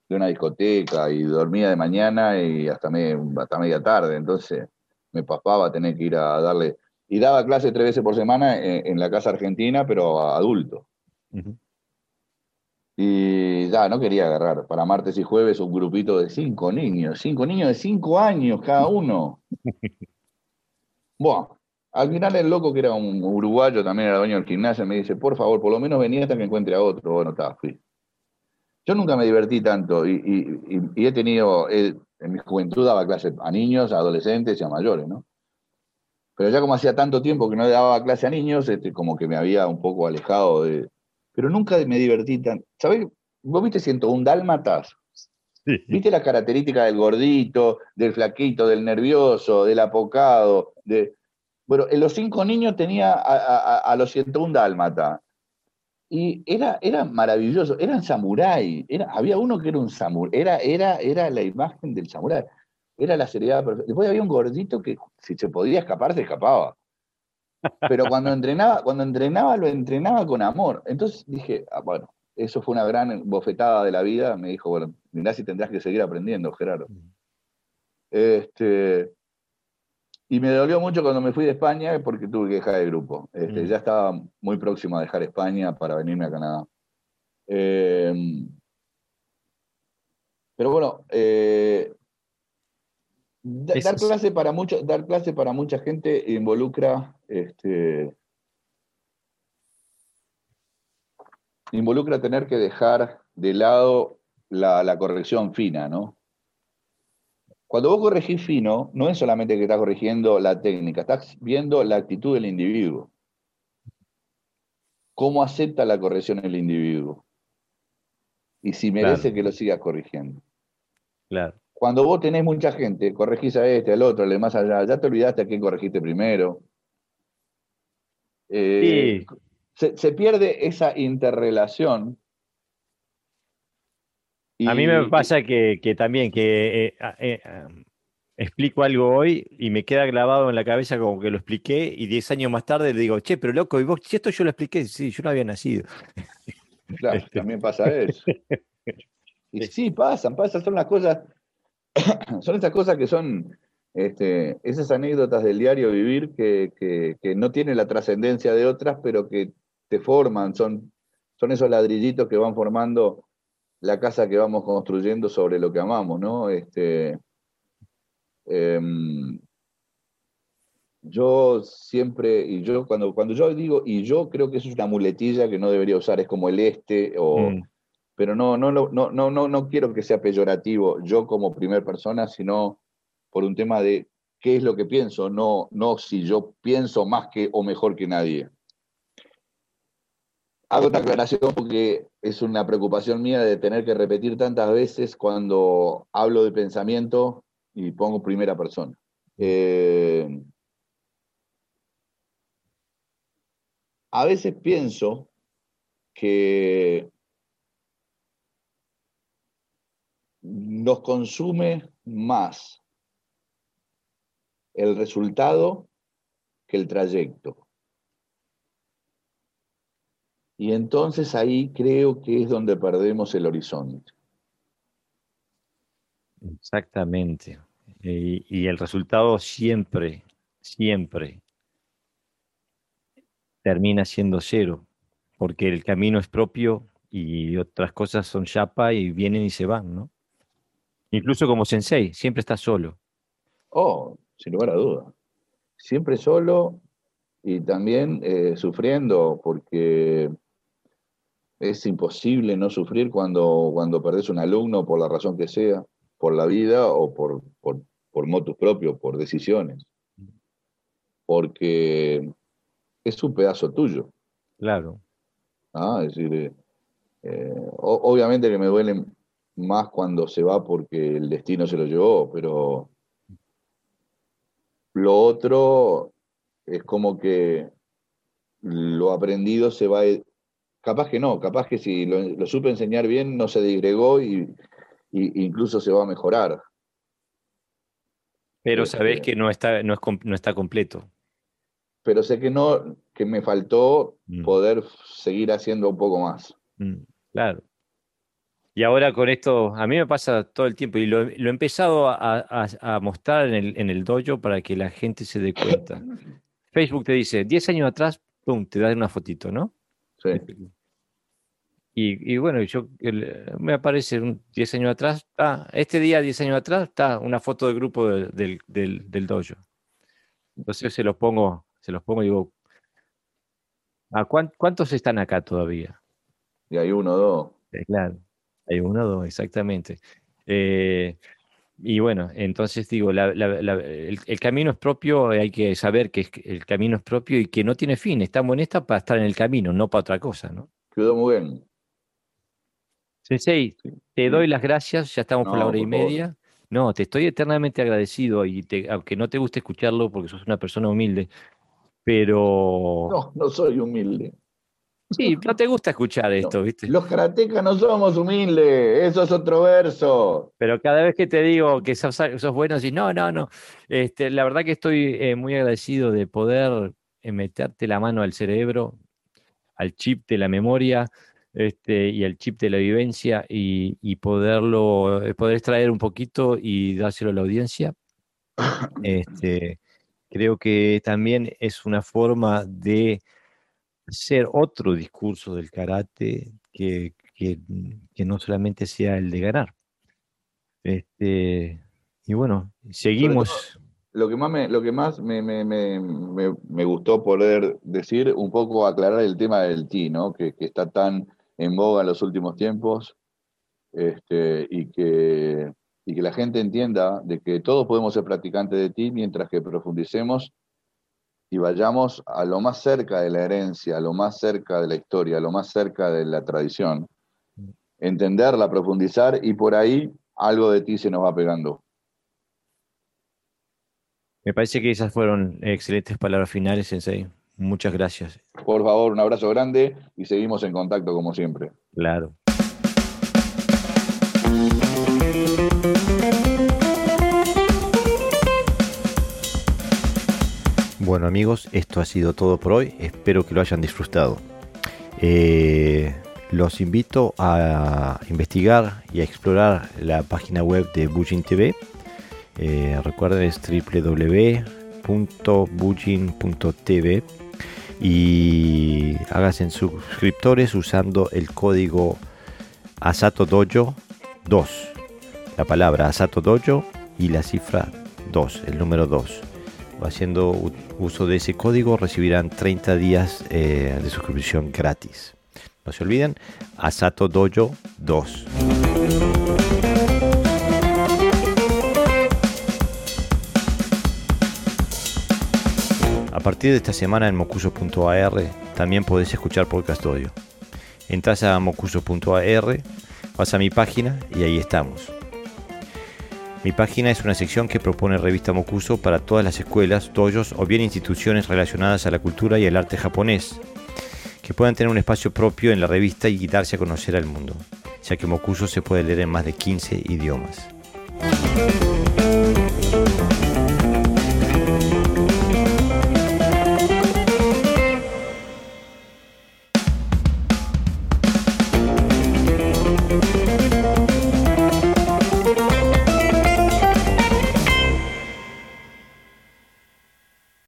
de una discoteca y dormía de mañana y hasta, hasta media tarde. Entonces me papaba tener que ir a darle. Y daba clases tres veces por semana en, la casa argentina, pero a adultos. Y ya, no quería agarrar para martes y jueves un grupito de cinco niños, cinco niños de cinco años cada uno. bueno, al final el loco, que era un uruguayo, también era dueño del gimnasio, me dice, por favor, por lo menos venía hasta que encuentre a otro. Bueno, está, fui. Yo nunca me divertí tanto y, he tenido, en mi juventud daba clases a niños, a adolescentes y a mayores, ¿no? Pero ya como hacía tanto tiempo que no daba clase a niños, este, como que me había un poco alejado de, pero nunca me divertí tanto. ¿Sabés? ¿Vos viste 101 dálmatas? Sí. ¿Viste la característica del gordito, del flaquito, del nervioso, del apocado? De... Bueno, en los cinco niños tenía a, los 101 dálmatas. Y era, era maravilloso, eran samurái. Era, había uno que era un samurái, era, era, era la imagen del samurái. Era la seriedad perfecta. Después había un gordito que si se podía escapar, se escapaba. Pero cuando entrenaba, cuando entrenaba, lo entrenaba con amor. Entonces dije, ah, bueno, eso fue una gran bofetada de la vida. Me dijo, bueno, mirá si tendrás que seguir aprendiendo, Gerardo. Este, y me dolió mucho cuando me fui de España porque tuve que dejar el grupo. Este, mm. Ya estaba muy próximo a dejar España para venirme a Canadá. Em, pero bueno, eh, dar clase para mucho, dar clase para mucha gente involucra este, involucra tener que dejar de lado la, corrección fina, ¿no? Cuando vos corregís fino, no es solamente que estás corrigiendo la técnica, estás viendo la actitud del individuo. ¿Cómo acepta la corrección el individuo? Y si merece que lo sigas corrigiendo. Claro. Cuando vos tenés mucha gente, corregís a este, al otro, le más allá, ya te olvidaste a quién corregiste primero. Eh, se, pierde esa interrelación. a mí me pasa que, también que eh, eh, explico algo hoy y me queda grabado en la cabeza como que lo expliqué y diez años más tarde le digo, che, pero loco, ¿y vos, si esto yo lo expliqué? Sí, yo no había nacido. Claro, también pasa eso. Y sí, pasan, pasan, son las cosas son esas cosas que son este, esas anécdotas del diario vivir que, no tienen la trascendencia de otras, pero que te forman, son, son esos ladrillitos que van formando la casa que vamos construyendo sobre lo que amamos, ¿no? Este, em, yo siempre, y yo cuando, cuando yo digo, y yo creo que eso es una muletilla que no debería usar, es como el este o... Mm pero no, no, no, no, no, no quiero que sea peyorativo yo como primer persona, sino por un tema de qué es lo que pienso, no, no si yo pienso más que o mejor que nadie. Hago esta aclaración porque es una preocupación mía de tener que repetir tantas veces cuando hablo de pensamiento y pongo primera persona. Eh, a veces pienso que nos consume más el resultado que el trayecto. Y entonces ahí creo que es donde perdemos el horizonte. Exactamente. Y, el resultado siempre, siempre termina siendo cero, porque el camino es propio y otras cosas son chapa y vienen y se van, ¿no? Incluso como sensei, siempre está solo. Oh, sin lugar a duda. Siempre solo y también eh, sufriendo, porque es imposible no sufrir cuando, cuando perdés un alumno por la razón que sea, por la vida o por, por, por motus propios, por decisiones. Porque es un pedazo tuyo. Claro. Ah, es decir, eh, eh, obviamente que me duelen más cuando se va porque el destino se lo llevó, pero lo otro es como que lo aprendido se va, capaz que no, capaz que si lo, supe enseñar bien no se digregó y, incluso se va a mejorar. Pero este, sabés que no está, no, es, no está completo. Pero sé que no, que me faltó mm. poder seguir haciendo un poco más. Mm, claro. Y ahora con esto, a mí me pasa todo el tiempo y lo, he empezado a, mostrar en el, en el dojo para que la gente se dé cuenta. Facebook te dice, 10 años atrás, pum, te da una fotito, ¿no? Sí. Y, bueno, yo me aparece 10 años atrás, ah, este día, 10 años atrás, está una foto del grupo del, del, del, dojo. Entonces se los pongo, se los pongo y digo, ¿a ¿cuántos están acá todavía? Y hay uno o dos. claro, hay uno o dos, exactamente. Eh, y bueno, entonces digo, el, camino es propio, hay que saber que el camino es propio y que no tiene fin. Estamos en esta para estar en el camino, no para otra cosa, ¿no? Quedó muy bien. Sensei, te doy las gracias, ya estamos por la hora y media. No, te estoy eternamente agradecido y aunque no te guste escucharlo porque sos una persona humilde, pero... No, no soy humilde. Sí, no te gusta escuchar esto, ¿viste? Los karatecas no somos humildes, eso es otro verso. Pero cada vez que te digo que sos, bueno, decís, no, no, no. Este, la verdad que estoy eh, muy agradecido de poder eh, meterte la mano al cerebro, al chip de la memoria, este, y el chip de la vivencia y, poderlo, eh, poder extraer un poquito y dárselo a la audiencia. Este, creo que también es una forma de hacer otro discurso del karate que, que, no solamente sea el de ganar. Este, y bueno, seguimos. lo que más, me, lo que más me, me, me, gustó poder decir, un poco aclarar el tema del ti, ¿no? que, que está tan en boga en los últimos tiempos este, y, que, y que la gente entienda de que todos podemos ser practicantes de ti mientras que profundicemos y vayamos a lo más cerca de la herencia, a lo más cerca de la historia, a lo más cerca de la tradición. Entenderla, profundizar y por ahí algo de ti se nos va pegando. Me parece que esas fueron excelentes palabras finales, Sensei. Muchas gracias. Por favor, un abrazo grande y seguimos en contacto como siempre. Claro. Bueno amigos, esto ha sido todo por hoy. Espero que lo hayan disfrutado. Eh, los invito a investigar y a explorar la página web de Bujin TV. Eh, recuerden es www.bujin.tv y háganse suscriptores usando el código Asato Dojo 2. La palabra Asato Dojo y la cifra 2, el número 2. Haciendo uso de ese código recibirán 30 días eh, de suscripción gratis. No se olviden, Asato Dojo 2. A partir de esta semana en mocuso.ar también podés escuchar podcast audio. Entras a mocuso.ar, vas a mi página y ahí estamos. Mi página es una sección que propone revista Mokuso para todas las escuelas, dojos o bien instituciones relacionadas a la cultura y el arte japonés, que puedan tener un espacio propio en la revista y darse a conocer al mundo, ya que Mokuso se puede leer en más de 15 idiomas.